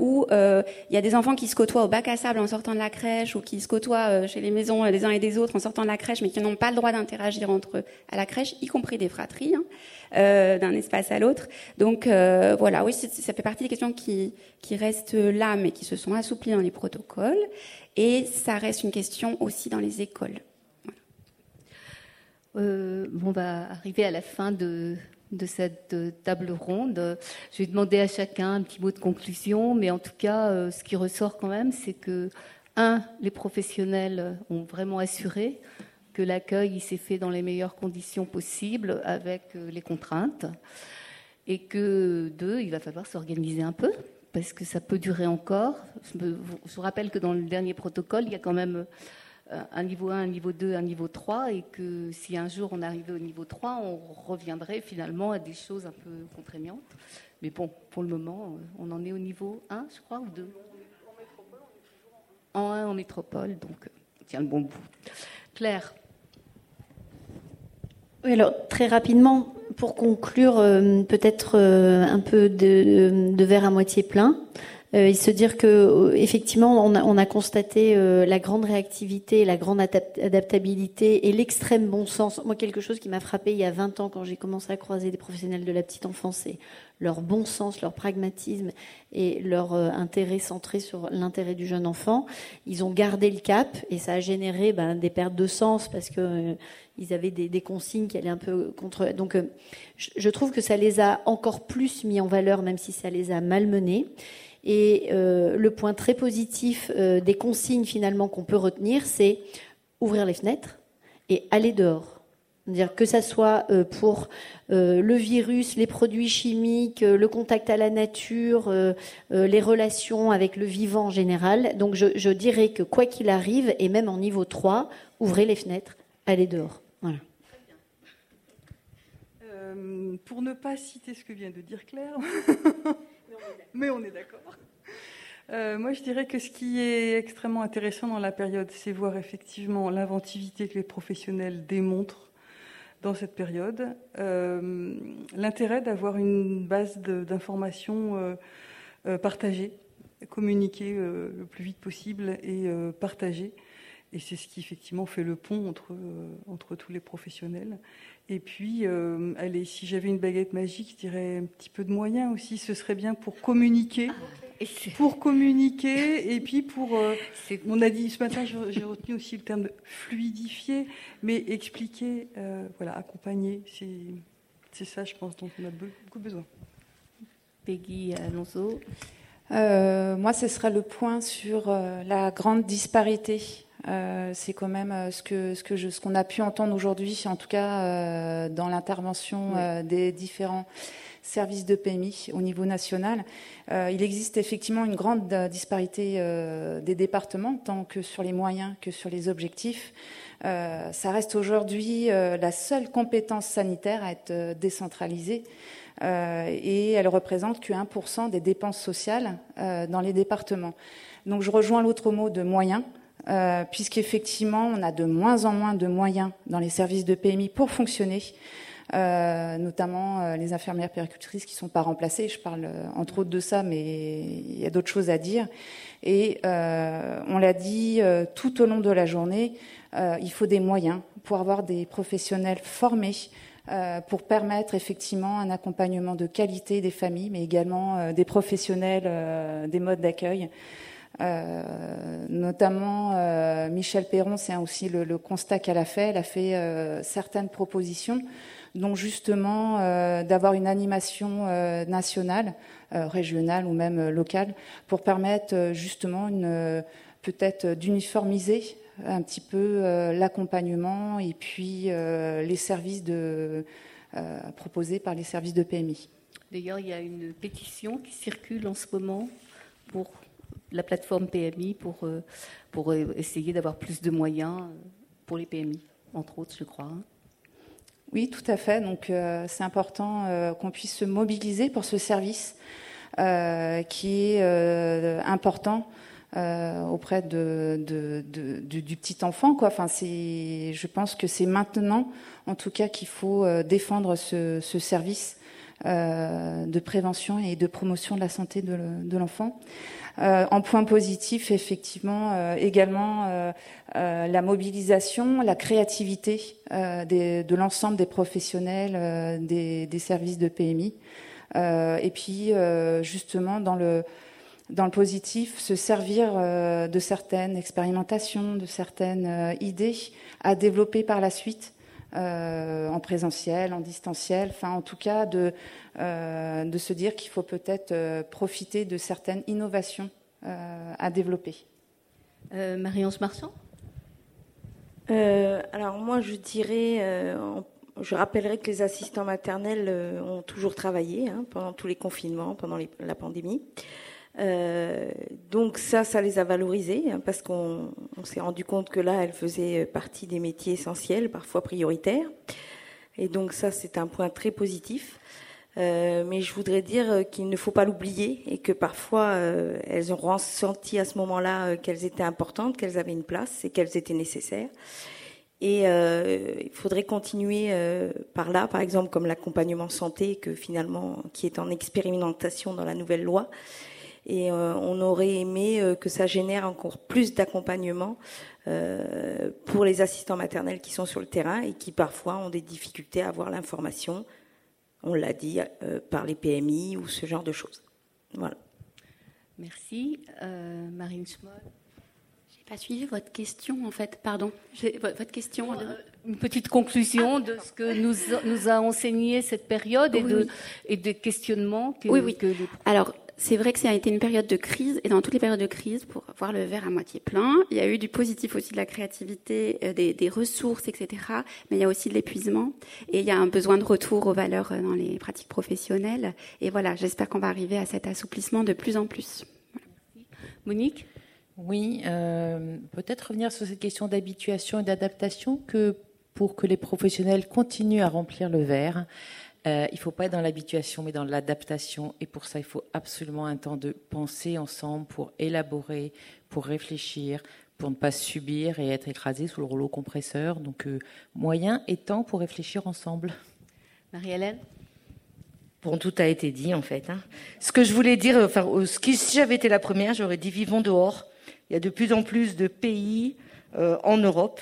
où il y a des enfants qui se côtoient au bac à sable en sortant de la crèche ou qui se côtoient chez les maisons des uns et des autres en sortant de la crèche, mais qui n'ont pas le droit d'interagir entre eux à la crèche, y compris des fratries. Hein. Euh, d'un espace à l'autre. Donc euh, voilà, oui, ça fait partie des questions qui, qui restent là, mais qui se sont assouplies dans les protocoles. Et ça reste une question aussi dans les écoles. Euh, on va arriver à la fin de, de cette table ronde. Je vais demander à chacun un petit mot de conclusion, mais en tout cas, ce qui ressort quand même, c'est que, un, les professionnels ont vraiment assuré que l'accueil s'est fait dans les meilleures conditions possibles avec euh, les contraintes et que deux, il va falloir s'organiser un peu parce que ça peut durer encore. Je, vous rappelle que dans le dernier protocole, il y a quand même euh, un niveau 1, un niveau 2, un niveau 3 et que si un jour on arrivait au niveau 3, on reviendrait finalement à des choses un peu contraignantes. Mais bon, pour le moment, euh, on en est au niveau 1, je crois, ou 2 En 1 en métropole, donc tiens le bon bout. Claire? Oui, alors très rapidement, pour conclure, euh, peut-être euh, un peu de, de, verre à moitié plein, euh, et se dire que effectivement, on a, on a constaté la grande réactivité, la grande adaptabilité et l'extrême bon sens. Moi, quelque chose qui m'a frappé il y a 20 ans quand j'ai commencé à croiser des professionnels de la petite enfance, c'est leur bon sens, leur pragmatisme et leur intérêt centré sur l'intérêt du jeune enfant. Ils ont gardé le cap et ça a généré ben, des pertes de sens parce que ils avaient des, consignes qui allaient un peu contre. Donc, euh, je, trouve que ça les a encore plus mis en valeur, même si ça les a malmenés. Et euh, le point très positif euh, des consignes finalement qu'on peut retenir, c'est ouvrir les fenêtres et aller dehors. Dire que ça soit pour le virus, les produits chimiques, le contact à la nature, les relations avec le vivant en général. Donc je, je dirais que quoi qu'il arrive, et même en niveau 3, ouvrez les fenêtres, allez dehors. Euh, pour ne pas citer ce que vient de dire Claire, mais on est d'accord. Euh, moi, je dirais que ce qui est extrêmement intéressant dans la période, c'est voir effectivement l'inventivité que les professionnels démontrent dans cette période, euh, l'intérêt d'avoir une base d'informations partagée, communiquée le plus vite possible et partagée. Et c'est ce qui effectivement fait le pont entre, euh, entre tous les professionnels. Et puis, euh, allez, si j'avais une baguette magique, je dirais un petit peu de moyens aussi. Ce serait bien pour communiquer. Ah, pour communiquer et puis pour. Euh, on a dit ce matin, j'ai retenu aussi le terme de fluidifier, mais expliquer, voilà, accompagner. C'est ça, je pense, dont on a beaucoup besoin. Peggy Alonso. moi, ce sera le point sur la grande disparité euh, c'est quand même euh, ce que ce que je, ce qu'on a pu entendre aujourd'hui, en tout cas euh, dans l'intervention des différents services de PMI au niveau national. il existe effectivement une grande disparité des départements, tant que sur les moyens que sur les objectifs. ça reste aujourd'hui la seule compétence sanitaire à être décentralisée. et elle représente que 1% des dépenses sociales dans les départements. Donc je rejoins l'autre mot de moyens. Euh, puisqu'effectivement, on a de moins en moins de moyens dans les services de PMI pour fonctionner, euh, notamment euh, les infirmières péricultrices qui ne sont pas remplacées. Je parle euh, entre autres de ça, mais il y a d'autres choses à dire. Et on l'a dit tout au long de la journée, il faut des moyens pour avoir des professionnels formés. pour permettre effectivement un accompagnement de qualité des familles, mais également des professionnels des modes d'accueil. Euh, notamment, euh, Michel Perron, c'est aussi le, constat qu'elle a fait. Elle a fait euh, certaines propositions, dont justement d'avoir une animation nationale, régionale ou même locale, pour permettre justement une peut-être d'uniformiser un petit peu l'accompagnement et puis les services proposés par les services de PMI. D'ailleurs, il y a une pétition qui circule en ce moment pour la plateforme PMI pour, pour essayer d'avoir plus de moyens pour les PMI, entre autres, je crois. Hein. Oui, tout à fait. Donc, c'est important qu'on puisse se mobiliser pour ce service euh, qui est euh, important euh, auprès de, du, petit enfant. Quoi. Enfin, je pense que c'est maintenant, en tout cas, qu'il faut défendre ce, service de prévention et de promotion de la santé de, l'enfant. en point positif, effectivement, également la mobilisation, la créativité de l'ensemble des professionnels des, des, services de PMI. Euh, et puis euh, justement dans le dans le positif, se servir euh, de certaines expérimentations, de certaines idées à développer par la suite en présentiel, en distanciel, enfin en tout cas de, de se dire qu'il faut peut-être profiter de certaines innovations à développer. Marie-Ange Marchand? Alors moi je dirais je rappellerai que les assistants maternels euh, ont toujours travaillé hein, pendant tous les confinements, pendant la pandémie. Euh, donc ça, ça les a valorisés hein, parce qu'on s'est rendu compte que là, elles faisaient partie des métiers essentiels, parfois prioritaires. Et donc ça, c'est un point très positif. Euh, mais je voudrais dire qu'il ne faut pas l'oublier et que parfois elles ont ressenti à ce moment-là qu'elles étaient importantes, qu'elles avaient une place et qu'elles étaient nécessaires. Et euh, il faudrait continuer euh, par là, par exemple comme l'accompagnement santé, que finalement qui est en expérimentation dans la nouvelle loi. Et euh, on aurait aimé que ça génère encore plus d'accompagnement pour les assistants maternels qui sont sur le terrain et qui parfois ont des difficultés à avoir l'information. On l'a dit par les PMI ou ce genre de choses. Voilà. Merci, Marine Schmoll pas suivi votre question, en fait. Pardon. Votre question. Euh, une petite conclusion de ce que nous, nous a enseigné cette période et, de, et des questionnements que, oui, oui. Alors, c'est vrai que ça a été une période de crise, et dans toutes les périodes de crise, pour voir le verre à moitié plein, il y a eu du positif aussi de la créativité, euh, des, des ressources, etc. Mais il y a aussi de l'épuisement, et il y a un besoin de retour aux valeurs euh, dans les pratiques professionnelles. Et voilà, j'espère qu'on va arriver à cet assouplissement de plus en plus. Monique? Oui, euh, peut-être revenir sur cette question d'habituation et d'adaptation que pour que les professionnels continuent à remplir le verre, euh, il ne faut pas être dans l'habituation, mais dans l'adaptation. Et pour ça, il faut absolument un temps de penser ensemble pour élaborer, pour réfléchir, pour ne pas subir et être écrasé sous le rouleau compresseur. Donc, euh, moyen et temps pour réfléchir ensemble. Marie-Hélène? Bon, tout a été dit en fait. Hein. Ce que je voulais dire, enfin, ce qui, si j'avais été la première, j'aurais dit vivons dehors. Il y a de plus en plus de pays euh, en Europe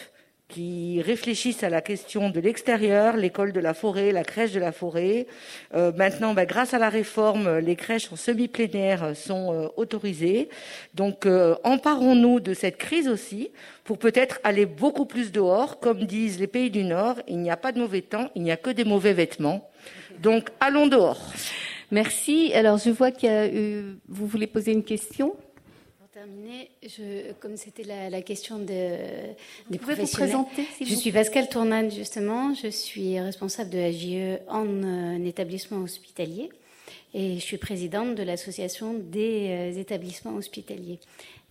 qui réfléchissent à la question de l'extérieur, l'école de la forêt, la crèche de la forêt. Euh, maintenant, bah, grâce à la réforme, les crèches en semi-plénière sont euh, autorisées. Donc, emparons-nous de cette crise aussi pour peut-être aller beaucoup plus dehors. Comme disent les pays du Nord, il n'y a pas de mauvais temps, il n'y a que des mauvais vêtements. Donc, allons dehors. Merci. Alors, je vois eu... Vous voulez poser une question? Terminer, je, comme c'était la, question de, des vous professionnels, vous présenter, je suis Pascal Tournane justement, je suis responsable de l'AGE en euh, établissement hospitalier et je suis présidente de l'association des euh, établissements hospitaliers,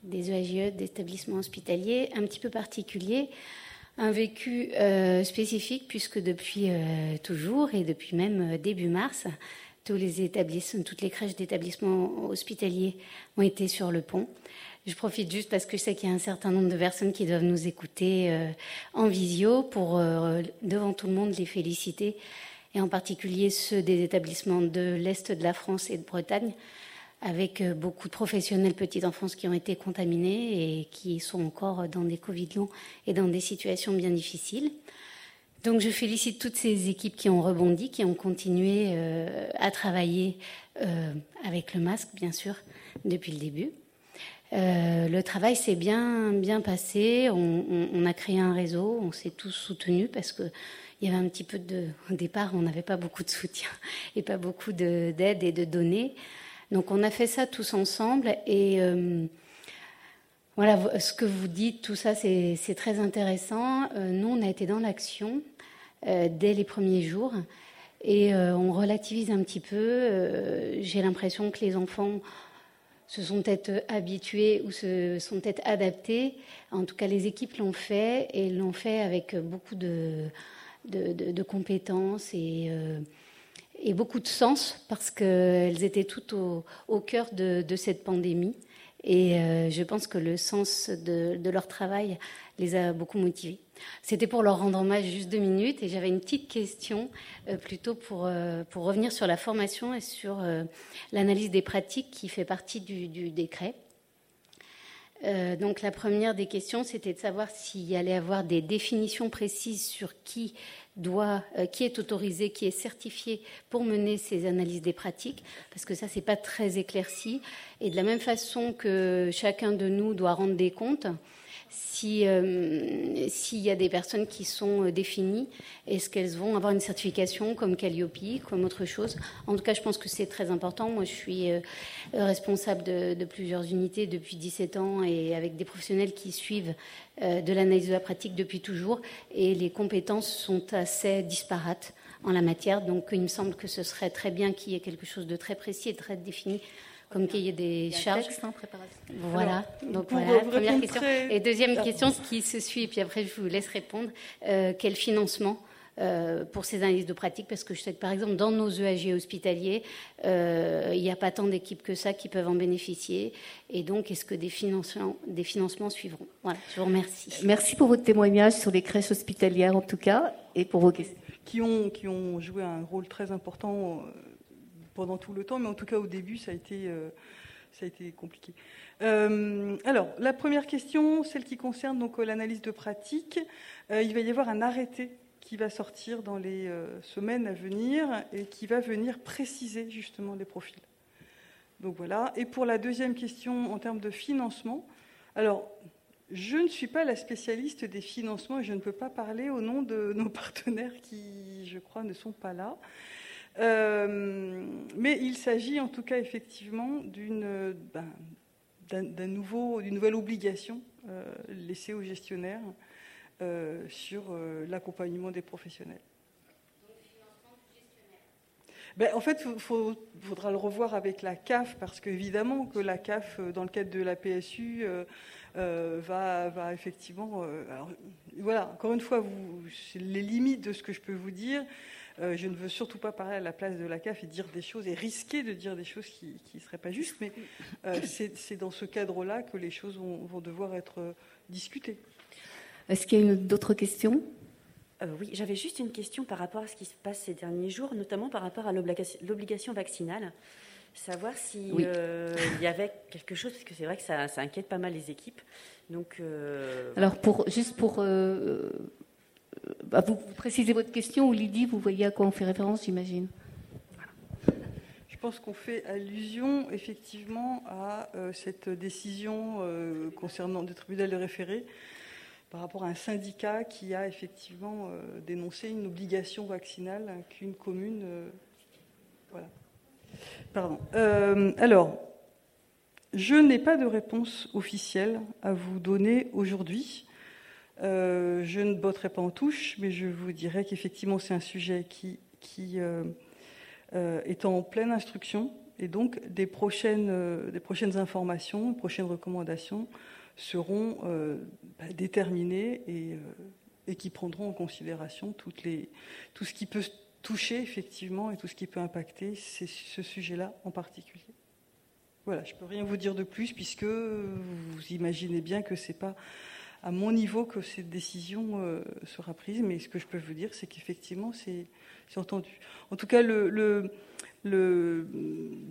des EAGE d'établissements hospitaliers, un petit peu particulier, un vécu euh, spécifique puisque depuis toujours et depuis même début mars, tous les établissements, toutes les crèches d'établissements hospitaliers ont été sur le pont. Je profite juste parce que je sais qu'il y a un certain nombre de personnes qui doivent nous écouter euh, en visio pour, euh, devant tout le monde, les féliciter, et en particulier ceux des établissements de l'Est de la France et de Bretagne, avec euh, beaucoup de professionnels petite enfance qui ont été contaminés et qui sont encore dans des Covid longs et dans des situations bien difficiles. Donc je félicite toutes ces équipes qui ont rebondi, qui ont continué à travailler avec le masque, bien sûr, depuis le début. Euh, le travail s'est bien bien passé. On, a créé un réseau, on s'est tous soutenus parce que il y avait un petit peu de au départ, on n'avait pas beaucoup de soutien et pas beaucoup d'aide et de données. Donc on a fait ça tous ensemble et Voilà, ce que vous dites, tout ça, c'est très intéressant. nous, on a été dans l'action dès les premiers jours et on relativise un petit peu. J'ai l'impression que les enfants se sont peut-être habitués ou se sont peut-être adaptés. En tout cas, les équipes l'ont fait et l'ont fait avec beaucoup de, compétences et, euh, et, beaucoup de sens parce qu'elles étaient toutes au cœur de, cette pandémie. Et euh, je pense que le sens de, leur travail les a beaucoup motivés. C'était pour leur rendre hommage juste deux minutes et j'avais une petite question euh, plutôt pour, euh, pour revenir sur la formation et sur l'analyse des pratiques qui fait partie du, décret. donc la première des questions, c'était de savoir s'il y allait avoir des définitions précises sur qui doit, qui est autorisé, qui est certifié pour mener ces analyses des pratiques, parce que ça c'est pas très éclairci. Et de la même façon que chacun de nous doit rendre des comptes, euh, s'il y a des personnes qui sont euh, définies, est-ce qu'elles vont avoir une certification comme Calliope, comme autre chose? En tout cas, je pense que c'est très important. Moi, je suis euh, responsable de, plusieurs unités depuis 17 ans et avec des professionnels qui suivent de l'analyse de la pratique depuis toujours. Et les compétences sont assez disparates en la matière. Donc, il me semble que ce serait très bien qu'il y ait quelque chose de très précis et très défini comme qu'il y ait des charges. en préparation. Voilà. Donc voilà, première question. Et deuxième question, ce qui se suit, et puis après je vous laisse répondre. Euh, quel financement euh, pour ces analyses de pratique? Parce que je sais que par exemple dans nos EAG hospitaliers, euh, il n'y a pas tant d'équipes que ça qui peuvent en bénéficier. Et donc, est-ce que des financements, des financements suivront? Voilà. Je vous remercie. Merci pour votre témoignage sur les crèches hospitalières en tout cas et pour vos questions. Qui ont, qui ont joué un rôle très important pendant tout le temps, mais en tout cas au début, ça a été, euh, compliqué. Euh, alors, la première question, celle qui concerne donc euh, l'analyse de pratique, il va y avoir un arrêté qui va sortir dans les semaines à venir et qui va venir préciser justement les profils. Donc voilà. Et pour la deuxième question en termes de financement, alors je ne suis pas la spécialiste des financements et je ne peux pas parler au nom de nos partenaires qui, je crois, ne sont pas là. Euh, mais il s'agit en tout cas effectivement d'une ben, d'une nouvelle obligation euh, laissée aux gestionnaires euh, sur l'accompagnement des professionnels. Ben, en fait, il faudra le revoir avec la CAF, parce qu'évidemment que la CAF, dans le cadre de la PSU, va, va, effectivement... voilà, encore une fois, les limites de ce que je peux vous dire, euh, je ne veux surtout pas parler à la place de la CAF et dire des choses et risquer de dire des choses qui ne seraient pas justes, mais euh, c'est dans ce cadre-là que les choses vont, devoir être euh, discutées. Est-ce qu'il y a d'autres questions? Oui, j'avais juste une question par rapport à ce qui se passe ces derniers jours, notamment par rapport à l'obligation vaccinale. Savoir s'il y avait quelque chose, parce que c'est vrai que ça, inquiète pas mal les équipes. Donc, Alors, pour, juste pour bah, vous, précisez votre question ou Lydie, vous voyez à quoi on fait référence, j'imagine Je pense qu'on fait allusion effectivement à euh, cette décision euh, concernant le tribunal de référé par rapport à un syndicat qui a effectivement euh, dénoncé une obligation vaccinale qu'une commune. voilà. Pardon. alors, je n'ai pas de réponse officielle à vous donner aujourd'hui. Euh, je ne botterai pas en touche, mais je vous dirais qu'effectivement, c'est un sujet qui, euh, euh, est en pleine instruction. Et donc, des prochaines, des prochaines informations, prochaines recommandations seront bah, déterminées et, qui prendront en considération tout ce qui peut toucher, effectivement, et tout ce qui peut impacter ce sujet-là en particulier. Voilà, je ne peux rien vous dire de plus, puisque vous imaginez bien que ce n'est pas à mon niveau que cette décision euh, sera prise. Mais ce que je peux vous dire, c'est qu'effectivement, c'est entendu. En tout cas, le, le,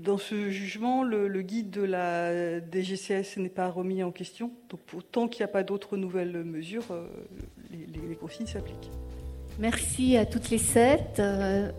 dans ce jugement, le, guide de la DGCS n'est pas remis en question. Donc, tant qu'il n'y a pas d'autres nouvelles mesures, euh, les, les, consignes s'appliquent. Merci à toutes les sept. Euh,